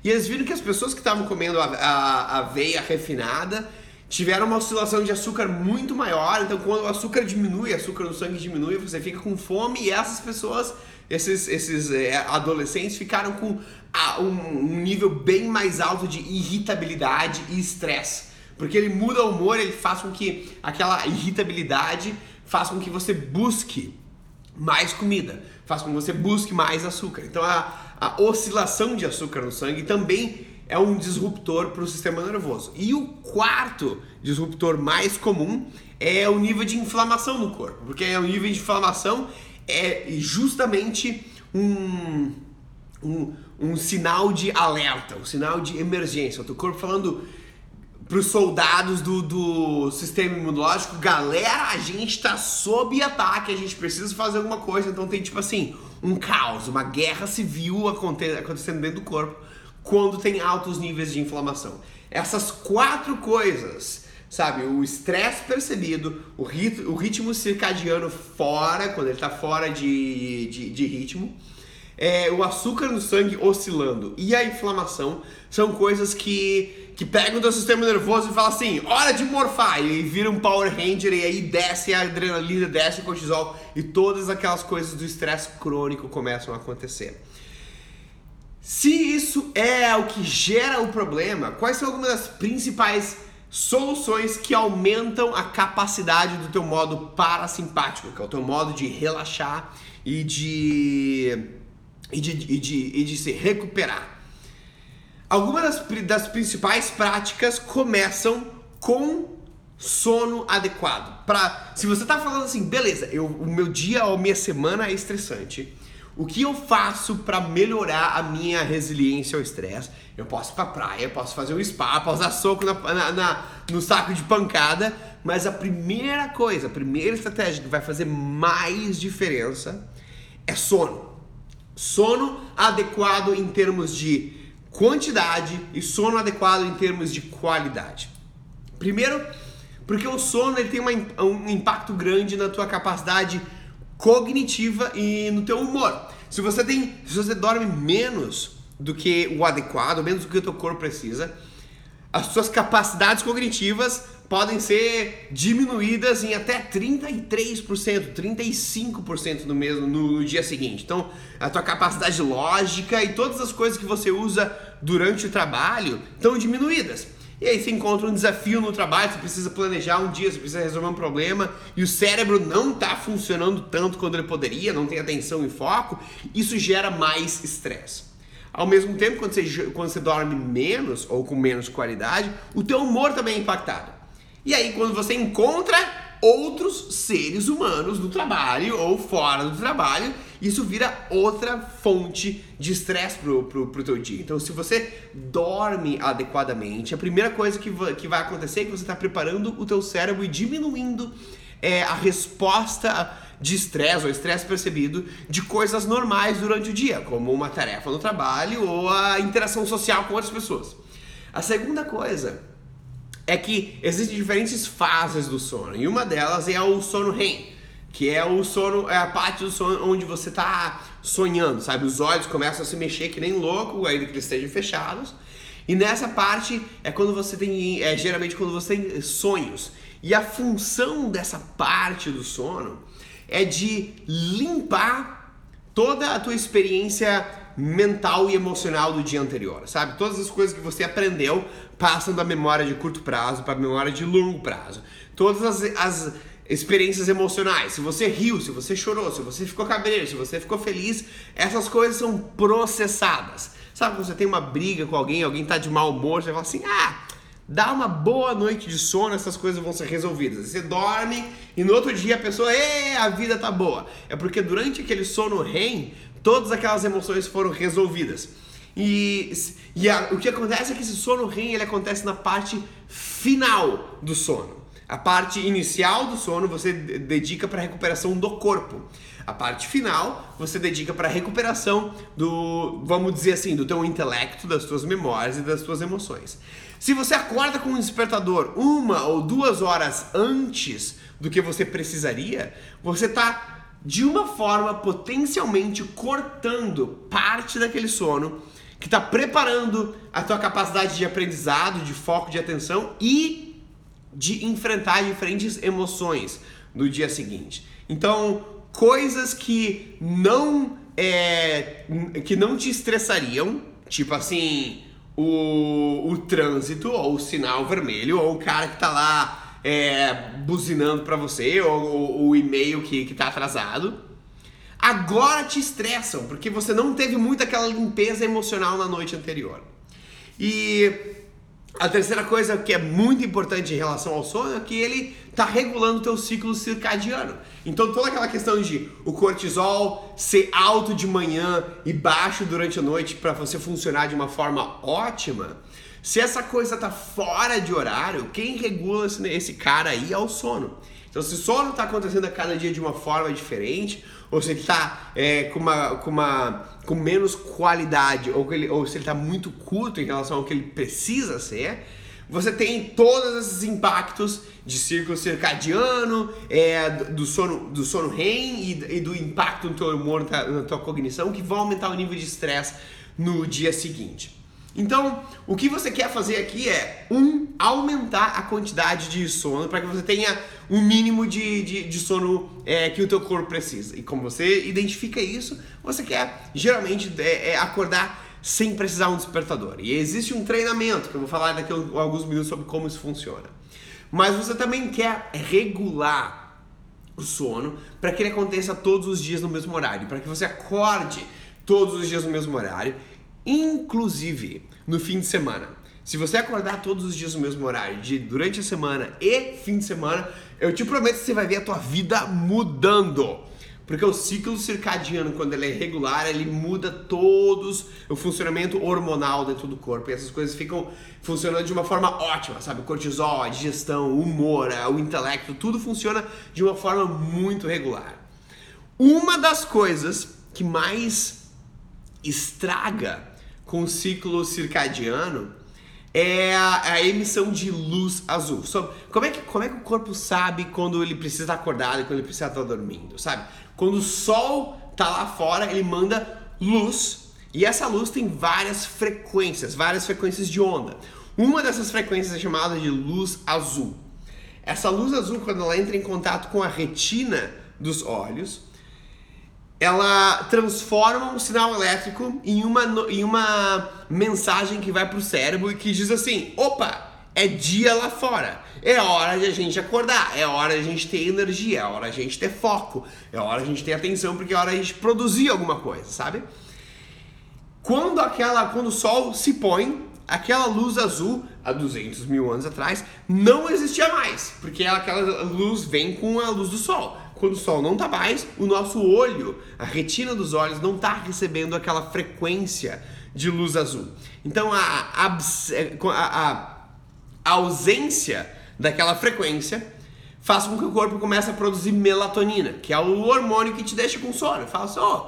E eles viram que as pessoas que estavam comendo a, a, a aveia refinada tiveram uma oscilação de açúcar muito maior. Então, quando o açúcar diminui, açúcar no sangue diminui, você fica com fome e essas pessoas, esses, esses é, adolescentes, ficaram com a, um, um, nível bem mais alto de irritabilidade e estresse. Porque ele muda o humor, ele faz com que aquela irritabilidade faz com que você busque mais comida, faz com que você busque mais açúcar. Então, a, a oscilação de açúcar no sangue também é um disruptor para o sistema nervoso. E o quarto disruptor mais comum é o nível de inflamação no corpo, porque o nível de inflamação é justamente um, um, um sinal de alerta, um sinal de emergência. O teu corpo falando para os soldados do, do sistema imunológico, galera, a gente está sob ataque, a gente precisa fazer alguma coisa. Então tem tipo assim, um caos, uma guerra civil acontecendo dentro do corpo quando tem altos níveis de inflamação. Essas quatro coisas, sabe? O estresse percebido, o, rit o ritmo circadiano fora, quando ele está fora de, de, de ritmo, é, o açúcar no sangue oscilando e a inflamação são coisas que, que pega o teu sistema nervoso e fala assim, hora de morfar, e vira um Power Ranger e aí desce a adrenalina, desce o cortisol e todas aquelas coisas do estresse crônico começam a acontecer. Se isso é o que gera o problema, quais são algumas das principais soluções que aumentam a capacidade do teu modo parasimpático, que é o teu modo de relaxar e de, e de, e de, e de se recuperar? Algumas das, das principais práticas começam com sono adequado. Pra, se você tá falando assim, beleza, eu, o meu dia ou minha semana é estressante, o que eu faço para melhorar a minha resiliência ao estresse? Eu posso ir pra praia, posso fazer um spa, posso dar soco na, na, na, no saco de pancada, mas a primeira coisa, a primeira estratégia que vai fazer mais diferença é sono. Sono adequado em termos de quantidade e sono adequado em termos de qualidade. Primeiro, porque o sono ele tem uma, um impacto grande na tua capacidade cognitiva e no teu humor. Se você tem, se você dorme menos do que o adequado, menos do que o teu corpo precisa, as suas capacidades cognitivas podem ser diminuídas em até 33%, 35% no mesmo no, dia seguinte. Então, a tua capacidade lógica e todas as coisas que você usa durante o trabalho estão diminuídas. E aí você encontra um desafio no trabalho, você precisa planejar um dia, você precisa resolver um problema e o cérebro não está funcionando tanto quanto ele poderia, não tem atenção e foco, isso gera mais estresse. Ao mesmo tempo, quando você, quando você dorme menos ou com menos qualidade, o teu humor também é impactado. E aí, quando você encontra outros seres humanos no trabalho ou fora do trabalho, isso vira outra fonte de estresse pro, pro, pro teu dia. Então, se você dorme adequadamente, a primeira coisa que, que vai acontecer é que você está preparando o teu cérebro e diminuindo é, a resposta de estresse ou estresse percebido de coisas normais durante o dia, como uma tarefa no trabalho ou a interação social com outras pessoas. A segunda coisa é que existem diferentes fases do sono e uma delas é o sono REM, que é o sono, é a parte do sono onde você está sonhando, sabe? Os olhos começam a se mexer que nem louco, ainda que eles estejam fechados. E nessa parte é quando você tem, é geralmente quando você tem sonhos. E a função dessa parte do sono é de limpar toda a tua experiência mental e emocional do dia anterior, sabe? Todas as coisas que você aprendeu passam da memória de curto prazo para a memória de longo prazo. Todas as, as experiências emocionais, se você riu, se você chorou, se você ficou cabreiro, se você ficou feliz, essas coisas são processadas. Sabe quando você tem uma briga com alguém, alguém tá de mau humor, você fala assim: "Ah, dá uma boa noite de sono, essas coisas vão ser resolvidas. Você dorme e no outro dia a pessoa, é, a vida tá boa. É porque durante aquele sono REM, todas aquelas emoções foram resolvidas. E, e a, o que acontece é que esse sono REM ele acontece na parte final do sono. A parte inicial do sono você dedica para a recuperação do corpo. A parte final você dedica para a recuperação do, vamos dizer assim, do teu intelecto, das tuas memórias e das tuas emoções. Se você acorda com um despertador uma ou duas horas antes do que você precisaria, você está de uma forma potencialmente cortando parte daquele sono que está preparando a tua capacidade de aprendizado, de foco, de atenção e de enfrentar diferentes emoções no dia seguinte. Então, coisas que não é, que não te estressariam, tipo assim, o, o trânsito ou o sinal vermelho ou o cara que tá lá é, buzinando para você ou, ou, o e-mail que, que tá atrasado agora te estressam, porque você não teve muito aquela limpeza emocional na noite anterior. E a terceira coisa que é muito importante em relação ao sono é que ele está regulando o teu ciclo circadiano. Então toda aquela questão de o cortisol ser alto de manhã e baixo durante a noite para você funcionar de uma forma ótima, se essa coisa tá fora de horário, quem regula esse, cara aí é o sono. Então se o sono está acontecendo a cada dia de uma forma diferente, ou se ele está é, com, uma, com, uma, com menos qualidade, ou, ele, ou se ele está muito curto em relação ao que ele precisa ser, você tem todos esses impactos de círculo circadiano, é, do, sono, do sono REM e, e, do impacto no teu humor, na tua cognição, que vão aumentar o nível de estresse no dia seguinte. Então, o que você quer fazer aqui é, um, aumentar a quantidade de sono para que você tenha o um mínimo de, de, de sono é, que o teu corpo precisa. E como você identifica isso, você quer geralmente é, é, acordar sem precisar um despertador. E existe um treinamento, que eu vou falar daqui a alguns minutos sobre como isso funciona. Mas você também quer regular o sono para que ele aconteça todos os dias no mesmo horário, para que você acorde todos os dias no mesmo horário inclusive no fim de semana. Se você acordar todos os dias no mesmo horário, de, durante a semana e fim de semana, eu te prometo que você vai ver a tua vida mudando. Porque o ciclo circadiano, quando ele é regular, ele muda todos o funcionamento hormonal dentro do corpo. E essas coisas ficam funcionando de uma forma ótima, sabe? Cortisol, a digestão, o humor, o intelecto, tudo funciona de uma forma muito regular. Uma das coisas que mais estraga com o ciclo circadiano é a, a, emissão de luz azul. So, como, é que, como é que o corpo sabe quando ele precisa estar acordado e quando ele precisa estar dormindo, sabe? Quando o sol tá lá fora, ele manda luz e essa luz tem várias frequências, várias frequências de onda. Uma dessas frequências é chamada de luz azul. Essa luz azul, quando ela entra em contato com a retina dos olhos, ela transforma um sinal elétrico em uma, em uma mensagem que vai para o cérebro e que diz assim: opa, é dia lá fora. É hora de a gente acordar, é hora de a gente ter energia, é hora de a gente ter foco, é hora de a gente ter atenção, porque é hora de a gente produzir alguma coisa, sabe? Quando aquela, quando o sol se põe, aquela luz azul, há 200 mil anos atrás, não existia mais, porque aquela luz vem com a luz do sol quando o sol não está mais, o nosso olho, a retina dos olhos, não está recebendo aquela frequência de luz azul. Então a, a, a, ausência daquela frequência faz com que o corpo comece a produzir melatonina, que é o hormônio que te deixa com sono. Fala assim, oh,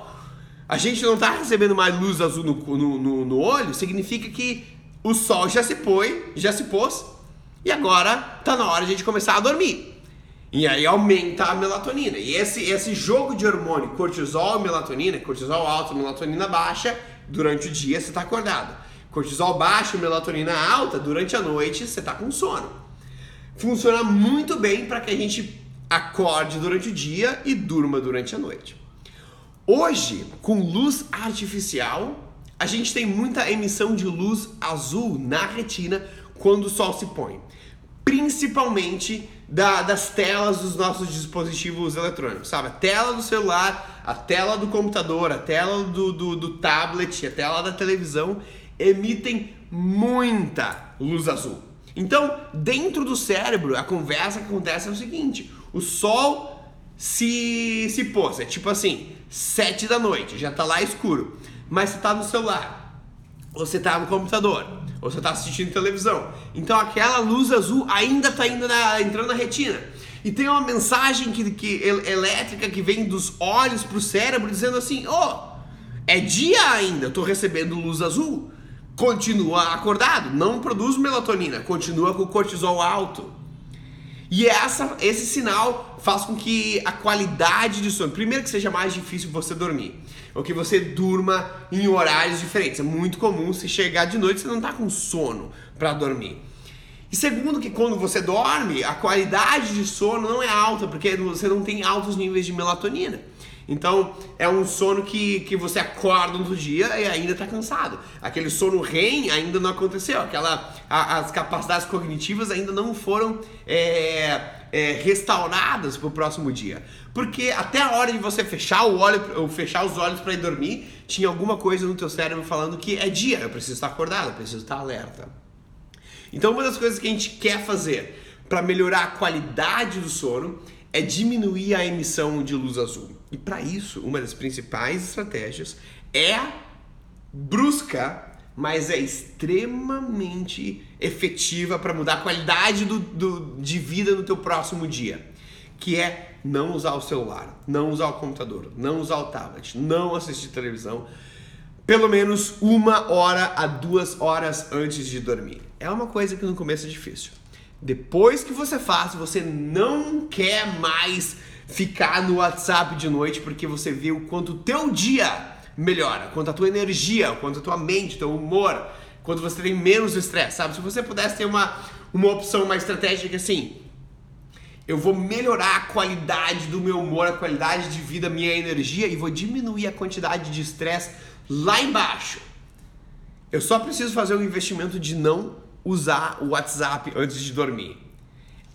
a gente não está recebendo mais luz azul no, no, no, no olho, significa que o sol já se pôs, já se pôs, e agora está na hora de a gente começar a dormir. E aí aumenta a melatonina. E esse, esse jogo de hormônio, cortisol e melatonina, cortisol alto, melatonina baixa, durante o dia você está acordado. Cortisol baixo, melatonina alta, durante a noite você está com sono. Funciona muito bem para que a gente acorde durante o dia e durma durante a noite. Hoje, com luz artificial, a gente tem muita emissão de luz azul na retina quando o sol se põe. Principalmente da, das telas dos nossos dispositivos eletrônicos, sabe? A tela do celular, a tela do computador, a tela do, do, do tablet, a tela da televisão emitem muita luz azul. Então, dentro do cérebro, a conversa que acontece é o seguinte: o sol se, se pôs, é tipo assim, sete da noite, já tá lá escuro, mas você tá no celular, você tá no computador, ou você está assistindo televisão. Então aquela luz azul ainda está indo na, entrando na retina. E tem uma mensagem que, que elétrica que vem dos olhos para o cérebro dizendo assim: oh, é dia ainda, estou recebendo luz azul. Continua acordado, não produz melatonina, continua com cortisol alto. E essa, esse sinal faz com que a qualidade de sono, primeiro que seja mais difícil você dormir ou que você durma em horários diferentes. É muito comum se chegar de noite você não está com sono para dormir. E segundo que quando você dorme, a qualidade de sono não é alta, porque você não tem altos níveis de melatonina. Então é um sono que, que você acorda no dia e ainda está cansado. Aquele sono REM ainda não aconteceu. Aquela, a, as capacidades cognitivas ainda não foram é, é, restauradas para o próximo dia. Porque até a hora de você fechar o olho, fechar os olhos para ir dormir, tinha alguma coisa no teu cérebro falando que é dia, eu preciso estar acordado, eu preciso estar alerta. Então uma das coisas que a gente quer fazer para melhorar a qualidade do sono é diminuir a emissão de luz azul. E para isso, uma das principais estratégias é brusca, mas é extremamente efetiva para mudar a qualidade do, do, de vida no teu próximo dia, que é não usar o celular, não usar o computador, não usar o tablet, não assistir televisão, pelo menos uma hora a duas horas antes de dormir. É uma coisa que no começo é difícil. Depois que você faz, você não quer mais ficar no WhatsApp de noite porque você vê o quanto o teu dia melhora, quanto a tua energia, quanto a tua mente, teu humor quando você tem menos estresse, sabe? Se você pudesse ter uma, uma opção, uma estratégia assim, eu vou melhorar a qualidade do meu humor, a qualidade de vida, minha energia e vou diminuir a quantidade de estresse lá embaixo. Eu só preciso fazer um investimento de não usar o WhatsApp antes de dormir.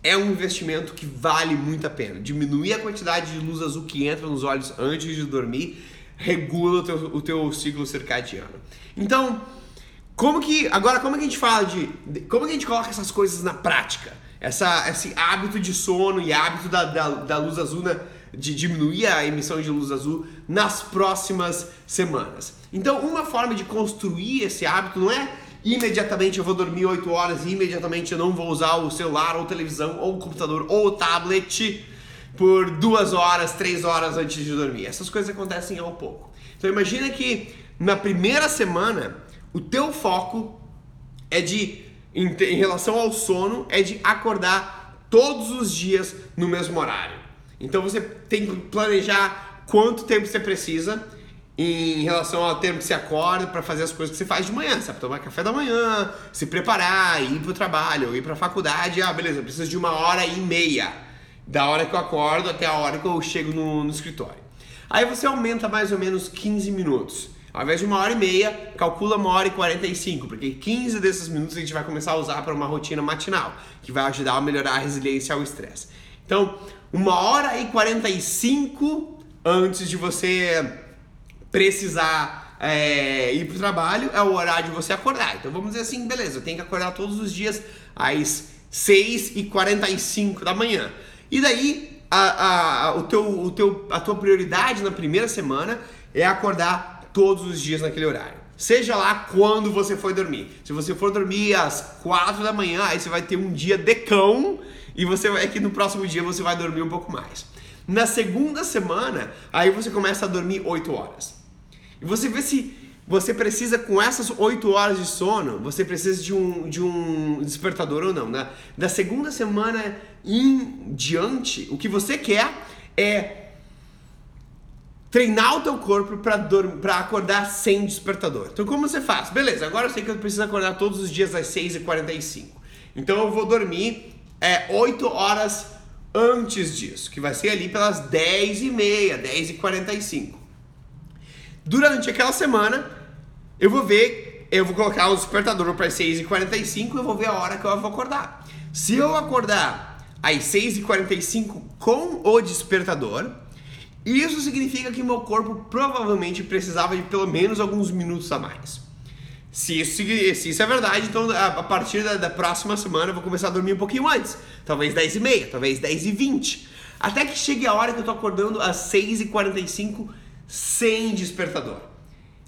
É um investimento que vale muito a pena. Diminuir a quantidade de luz azul que entra nos olhos antes de dormir regula o teu, o teu ciclo circadiano. Então, como que agora como que a gente fala de como que a gente coloca essas coisas na prática? essa, esse hábito de sono e hábito da, da, da luz azul, né, de diminuir a emissão de luz azul nas próximas semanas. Então, uma forma de construir esse hábito não é imediatamente eu vou dormir 8 horas e imediatamente eu não vou usar o celular ou televisão ou computador ou tablet por duas horas, três horas antes de dormir. Essas coisas acontecem ao pouco. Então imagina que na primeira semana o teu foco é de em, em relação ao sono é de acordar todos os dias no mesmo horário. Então você tem que planejar quanto tempo você precisa em relação ao tempo que você acorda para fazer as coisas que você faz de manhã, sabe? Tomar café da manhã, se preparar, ir para o trabalho, ir para a faculdade. Ah, beleza, eu preciso de uma hora e meia da hora que eu acordo até a hora que eu chego no, no escritório. Aí você aumenta mais ou menos 15 minutos. Ao invés de uma hora e meia, calcula uma hora e 45, porque 15 desses minutos a gente vai começar a usar para uma rotina matinal, que vai ajudar a melhorar a resiliência ao estresse. Então, uma hora e 45 antes de você precisar é, ir para o trabalho é o horário de você acordar. Então vamos dizer assim, beleza, eu tenho que acordar todos os dias às 6 e 45 da manhã. E daí a, a, o teu, o teu, a tua prioridade na primeira semana é acordar todos os dias naquele horário. Seja lá quando você for dormir. Se você for dormir às 4 da manhã, aí você vai ter um dia de cão e você vai que no próximo dia você vai dormir um pouco mais. Na segunda semana, aí você começa a dormir 8 horas. E você vê se você precisa, com essas 8 horas de sono, você precisa de um, de um despertador ou não. Né? Da segunda semana em diante, o que você quer é treinar o teu corpo para acordar sem despertador. Então como você faz? Beleza, agora eu sei que eu preciso acordar todos os dias às 6h45. Então eu vou dormir é, 8 horas antes disso, que vai ser ali pelas 10h30, 10h45. Durante aquela semana, eu vou ver, eu vou colocar o despertador para 6h45 e eu vou ver a hora que eu vou acordar. Se eu acordar às 6h45 com o despertador, isso significa que meu corpo provavelmente precisava de pelo menos alguns minutos a mais. Se isso, se isso é verdade, então a partir da, da, próxima semana eu vou começar a dormir um pouquinho antes. Talvez 10 e meia, talvez 10 e 20. Até que chegue a hora que eu tô acordando às 6 e 45 sem despertador.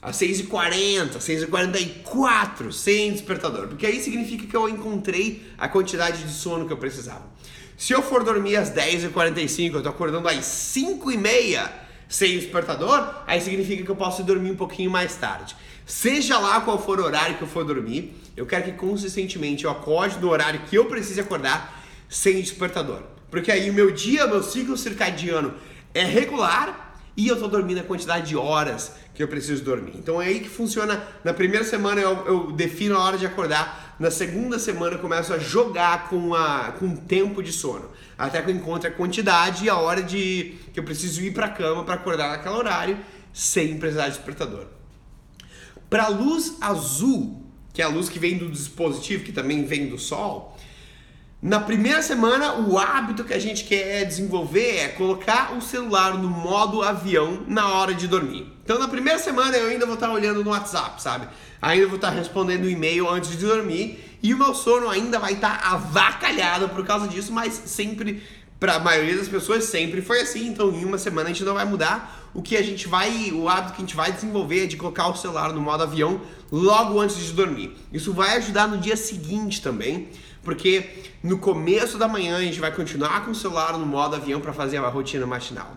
Às 6 e 40, 6 e 44 sem despertador. Porque aí significa que eu encontrei a quantidade de sono que eu precisava. Se eu for dormir às 10h45, eu tô acordando às 5h30 sem despertador, aí significa que eu posso dormir um pouquinho mais tarde. Seja lá qual for o horário que eu for dormir, eu quero que consistentemente eu acorde no horário que eu precise acordar sem despertador. Porque aí o meu dia, meu ciclo circadiano é regular e eu tô dormindo a quantidade de horas que eu preciso dormir. Então é aí que funciona. Na primeira semana eu, eu defino a hora de acordar, na segunda semana eu começo a jogar com, a, com o tempo de sono, até que eu encontre a quantidade e a hora de que eu preciso ir para a cama para acordar naquele horário sem precisar de despertador. Para luz azul, que é a luz que vem do dispositivo, que também vem do sol, na primeira semana, o hábito que a gente quer desenvolver é colocar o celular no modo avião na hora de dormir. Então, na primeira semana, eu ainda vou estar olhando no WhatsApp, sabe? Ainda vou estar respondendo e-mail antes de dormir e o meu sono ainda vai estar avacalhado por causa disso, mas sempre, para a maioria das pessoas, sempre foi assim. Então, em uma semana a gente não vai mudar. O que a gente vai, o hábito que a gente vai desenvolver é de colocar o celular no modo avião logo antes de dormir. Isso vai ajudar no dia seguinte também porque no começo da manhã a gente vai continuar com o celular no modo avião para fazer a rotina matinal.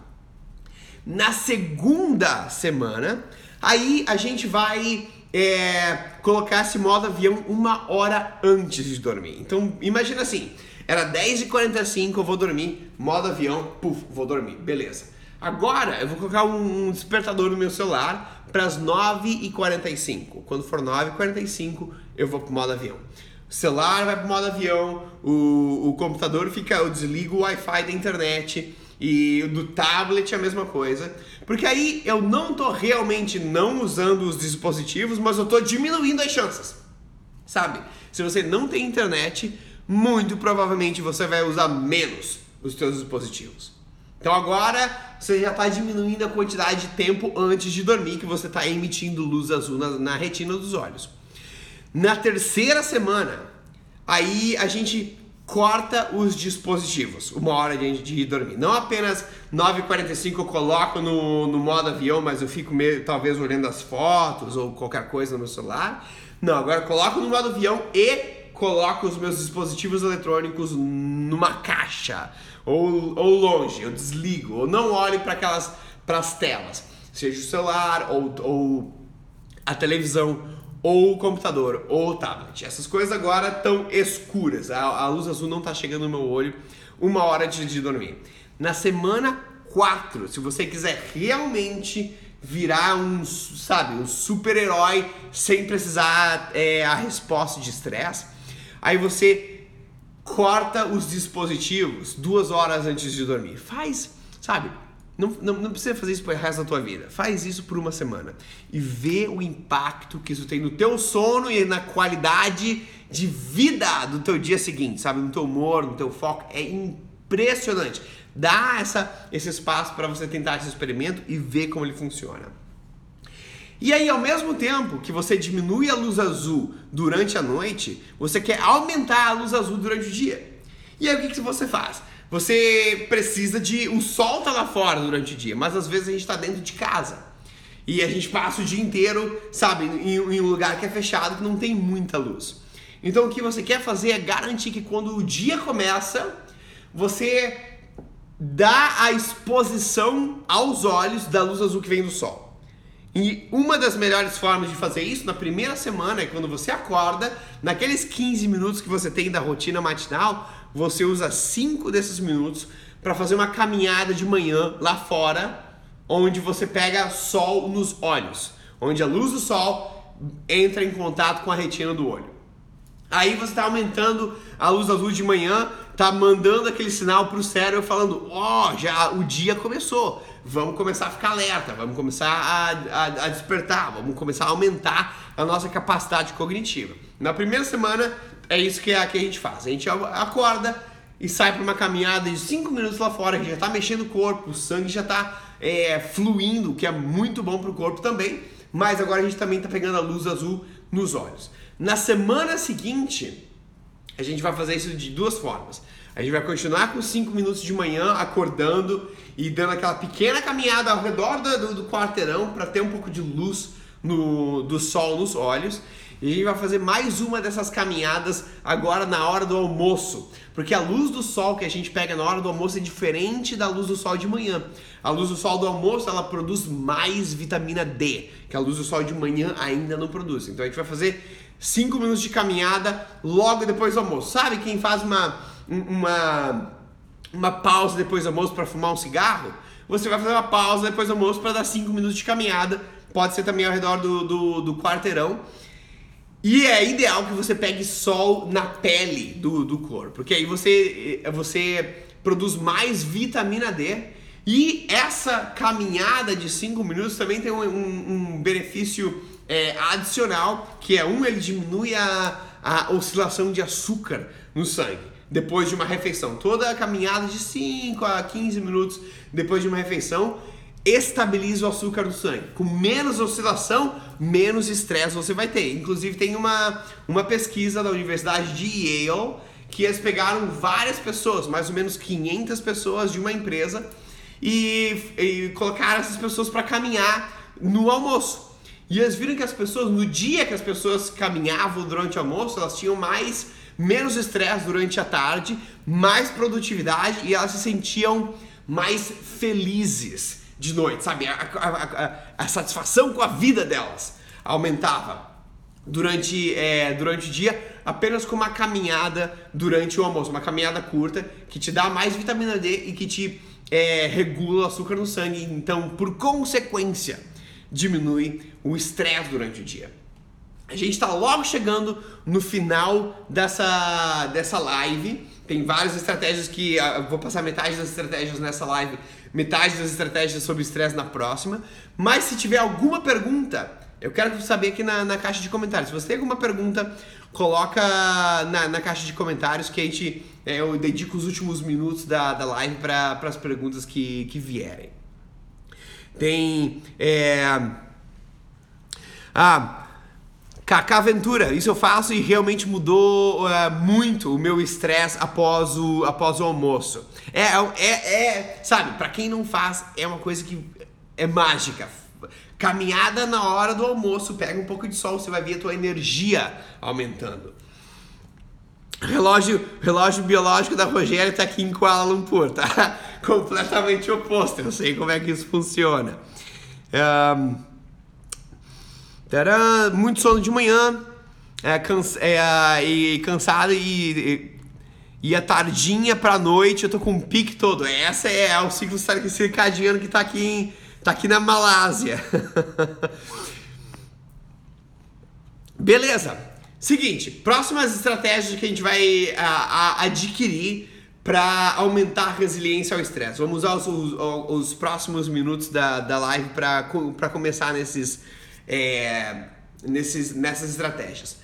Na segunda semana, aí a gente vai é, colocar esse modo avião uma hora antes de dormir. Então imagina assim, era 10h45, eu vou dormir, modo avião, puf, vou dormir, beleza. Agora eu vou colocar um, despertador no meu celular para as 9h45. Quando for 9h45, eu vou pro modo avião. Celular vai pro modo avião, o, o computador fica, eu desligo o Wi-Fi da internet e do tablet a mesma coisa. Porque aí eu não tô realmente não usando os dispositivos, mas eu tô diminuindo as chances. Sabe? Se você não tem internet, muito provavelmente você vai usar menos os seus dispositivos. Então agora você já está diminuindo a quantidade de tempo antes de dormir que você está emitindo luz azul na, na retina dos olhos. Na terceira semana, aí a gente corta os dispositivos, uma hora de, de ir dormir. Não apenas 9h45 eu coloco no, no modo avião, mas eu fico meio, talvez olhando as fotos ou qualquer coisa no meu celular. Não, agora coloco no modo avião e coloco os meus dispositivos eletrônicos numa caixa ou, ou longe, eu desligo, ou não olho para aquelas para as telas, seja o celular ou, ou a televisão ou computador, ou tablet. Essas coisas agora estão escuras. A, a, luz azul não está chegando no meu olho uma hora antes de dormir. Na semana 4, se você quiser realmente virar um, sabe, um super-herói sem precisar é, a resposta de estresse, aí você corta os dispositivos duas horas antes de dormir. Faz, sabe? Não, não, não, precisa fazer isso pro resto da tua vida. Faz isso por uma semana e vê o impacto que isso tem no teu sono e na qualidade de vida do teu dia seguinte, sabe? No teu humor, no teu foco. É impressionante. Dá essa, esse espaço para você tentar esse experimento e ver como ele funciona. E aí, ao mesmo tempo que você diminui a luz azul durante a noite, você quer aumentar a luz azul durante o dia. E aí, o que, que você faz? Você precisa de. O sol tá lá fora durante o dia, mas às vezes a gente está dentro de casa. E a gente passa o dia inteiro, sabe, em, em um lugar que é fechado, que não tem muita luz. Então o que você quer fazer é garantir que quando o dia começa, você dá a exposição aos olhos da luz azul que vem do sol. E uma das melhores formas de fazer isso na primeira semana é quando você acorda, naqueles 15 minutos que você tem da rotina matinal, você usa 5 desses minutos para fazer uma caminhada de manhã lá fora, onde você pega sol nos olhos, onde a luz do sol entra em contato com a retina do olho. Aí você está aumentando a luz azul de manhã, tá mandando aquele sinal para o cérebro falando: ó, oh, já o dia começou, vamos começar a ficar alerta, vamos começar a, a, a, despertar, vamos começar a aumentar a nossa capacidade cognitiva. Na primeira semana é isso que a, que a gente faz. A gente acorda e sai para uma caminhada de 5 minutos lá fora, que já está mexendo o corpo, o sangue já está é, fluindo, que é muito bom para o corpo também. Mas agora a gente também está pegando a luz azul nos olhos. Na semana seguinte, a gente vai fazer isso de duas formas. A gente vai continuar com 5 minutos de manhã acordando e dando aquela pequena caminhada ao redor do, do quarteirão para ter um pouco de luz no, do sol nos olhos. E a gente vai fazer mais uma dessas caminhadas agora na hora do almoço. Porque a luz do sol que a gente pega na hora do almoço é diferente da luz do sol de manhã. A luz do sol do almoço ela produz mais vitamina D, que a luz do sol de manhã ainda não produz. Então a gente vai fazer 5 minutos de caminhada logo depois do almoço. Sabe quem faz uma, uma, uma pausa depois do almoço para fumar um cigarro? Você vai fazer uma pausa depois do almoço para dar 5 minutos de caminhada. Pode ser também ao redor do, do, do quarteirão e é ideal que você pegue sol na pele do, do corpo, porque aí você, você produz mais vitamina D. E essa caminhada de 5 minutos também tem um, um, um benefício é, adicional, que é um, ele diminui a, a oscilação de açúcar no sangue depois de uma refeição. Toda a caminhada de 5 a 15 minutos depois de uma refeição estabiliza o açúcar no sangue. Com menos oscilação, menos estresse você vai ter. Inclusive tem uma, uma pesquisa da Universidade de Yale que eles pegaram várias pessoas, mais ou menos 500 pessoas de uma empresa e, e colocaram essas pessoas para caminhar no almoço. E eles viram que as pessoas, no dia que as pessoas caminhavam durante o almoço, elas tinham mais menos estresse durante a tarde, mais produtividade e elas se sentiam mais felizes de noite, sabe? A, a, a, a satisfação com a vida delas aumentava durante, é, durante o dia apenas com uma caminhada durante o almoço, uma caminhada curta que te dá mais vitamina D e que te é, regula o açúcar no sangue, então por consequência diminui o estresse durante o dia. A gente está logo chegando no final dessa, dessa live. Tem várias estratégias que uh, vou passar metade das estratégias nessa live, metade das estratégias sobre estresse na próxima. Mas se tiver alguma pergunta, eu quero saber aqui na, na caixa de comentários. Se você tem alguma pergunta, coloca na, na caixa de comentários que a gente é, eu dedico os últimos minutos da, da live para as perguntas que, que vierem. Tem. É, ah, Kaká Ventura, isso eu faço e realmente mudou uh, muito o meu estresse após o, após o almoço. É, é, é sabe, para quem não faz, é uma coisa que é mágica. Caminhada na hora do almoço, pega um pouco de sol, você vai ver a tua energia aumentando. Relógio, relógio biológico da Rogéria tá aqui em Kuala Lumpur, tá? Completamente oposto, eu sei como é que isso funciona. Um, era muito sono de manhã, é, cansa, é, e cansado e, e, a tardinha pra noite eu tô com um pique todo. Essa é o ciclo circadiano que tá aqui, em, tá aqui na Malásia. Beleza. Seguinte, próximas estratégias que a gente vai a, a, adquirir para aumentar a resiliência ao estresse. Vamos usar os, os, os, próximos minutos da, da live para começar nesses é, nesses, nessas estratégias.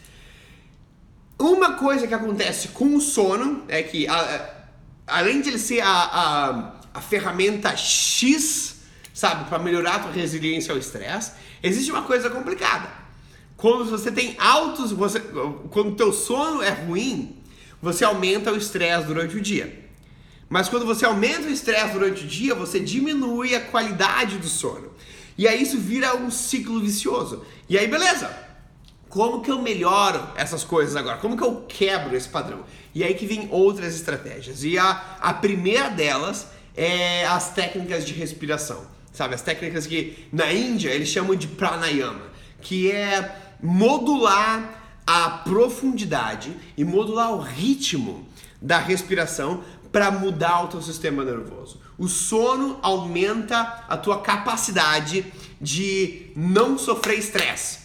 Uma coisa que acontece com o sono é que, a, a, além de ele ser a, a, ferramenta X, sabe, para melhorar a tua resiliência ao estresse, existe uma coisa complicada. Quando você tem altos, você, quando teu sono é ruim, você aumenta o estresse durante o dia. Mas quando você aumenta o estresse durante o dia, você diminui a qualidade do sono. E aí isso vira um ciclo vicioso. E aí, beleza. Como que eu melhoro essas coisas agora? Como que eu quebro esse padrão? E aí que vem outras estratégias. E a, a primeira delas é as técnicas de respiração. Sabe? As técnicas que na Índia eles chamam de pranayama, que é modular a profundidade e modular o ritmo da respiração para mudar o teu sistema nervoso. O sono aumenta a tua capacidade de não sofrer estresse.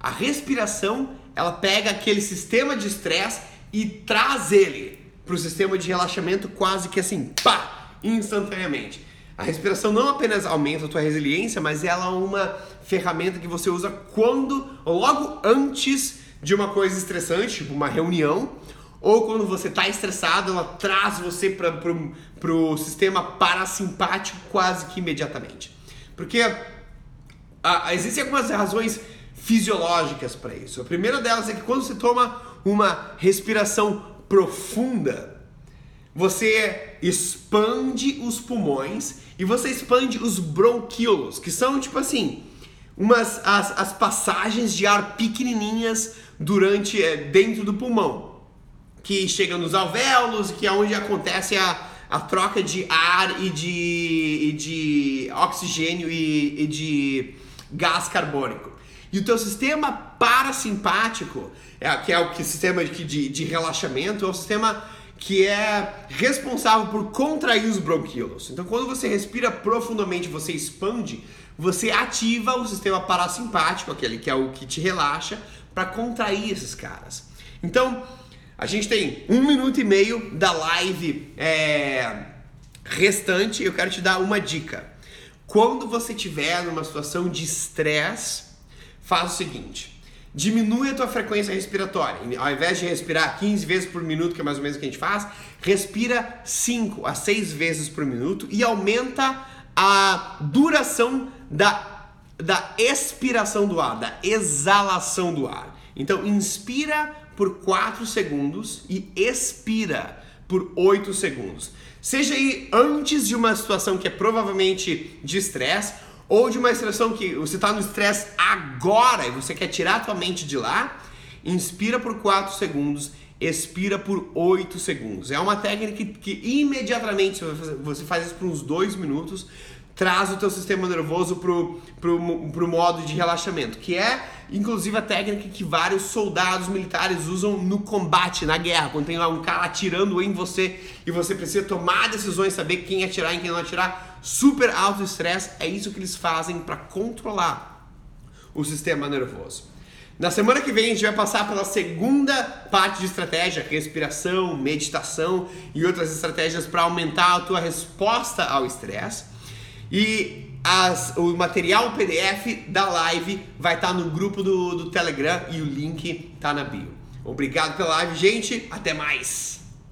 A respiração, ela pega aquele sistema de estresse e traz ele para o sistema de relaxamento quase que assim, pá, instantaneamente. A respiração não apenas aumenta a tua resiliência, mas ela é uma ferramenta que você usa quando, logo antes de uma coisa estressante, tipo uma reunião, ou quando você está estressado, ela traz você para o sistema parasimpático quase que imediatamente. Porque ah, existem algumas razões fisiológicas para isso. A primeira delas é que quando você toma uma respiração profunda, você expande os pulmões e você expande os bronquíolos, que são tipo assim, umas as, as passagens de ar pequenininhas durante é, dentro do pulmão que chega nos alvéolos, que é onde acontece a, a troca de ar e de, e de oxigênio e, e de gás carbônico. E o teu sistema parasimpático, é, que é o que, sistema de, de, de relaxamento, é o sistema que é responsável por contrair os bronquíolos. Então, quando você respira profundamente, você expande, você ativa o sistema parasimpático, aquele que é o que te relaxa, para contrair esses caras. Então, a gente tem um minuto e meio da live é, restante. Eu quero te dar uma dica. Quando você estiver numa situação de estresse, faz o seguinte: diminui a tua frequência respiratória. Ao invés de respirar 15 vezes por minuto, que é mais ou menos o que a gente faz, respira 5 a 6 vezes por minuto e aumenta a duração da, da expiração do ar, da exalação do ar. Então, inspira por 4 segundos e expira por 8 segundos. Seja aí antes de uma situação que é provavelmente de estresse ou de uma situação que você está no estresse agora e você quer tirar a tua mente de lá, inspira por 4 segundos, expira por 8 segundos. É uma técnica que, que imediatamente você faz isso por uns 2 minutos, traz o teu sistema nervoso pro, pro, pro modo de relaxamento, que é inclusive a técnica que vários soldados militares usam no combate, na guerra, quando tem lá um cara atirando em você e você precisa tomar decisões, saber quem atirar e quem não atirar, super alto estresse, é isso que eles fazem para controlar o sistema nervoso. Na semana que vem a gente vai passar pela segunda parte de estratégia, respiração, meditação e outras estratégias para aumentar a tua resposta ao estresse. E as, o material PDF da live vai estar no grupo do, do Telegram e o link está na bio. Obrigado pela live, gente. Até mais!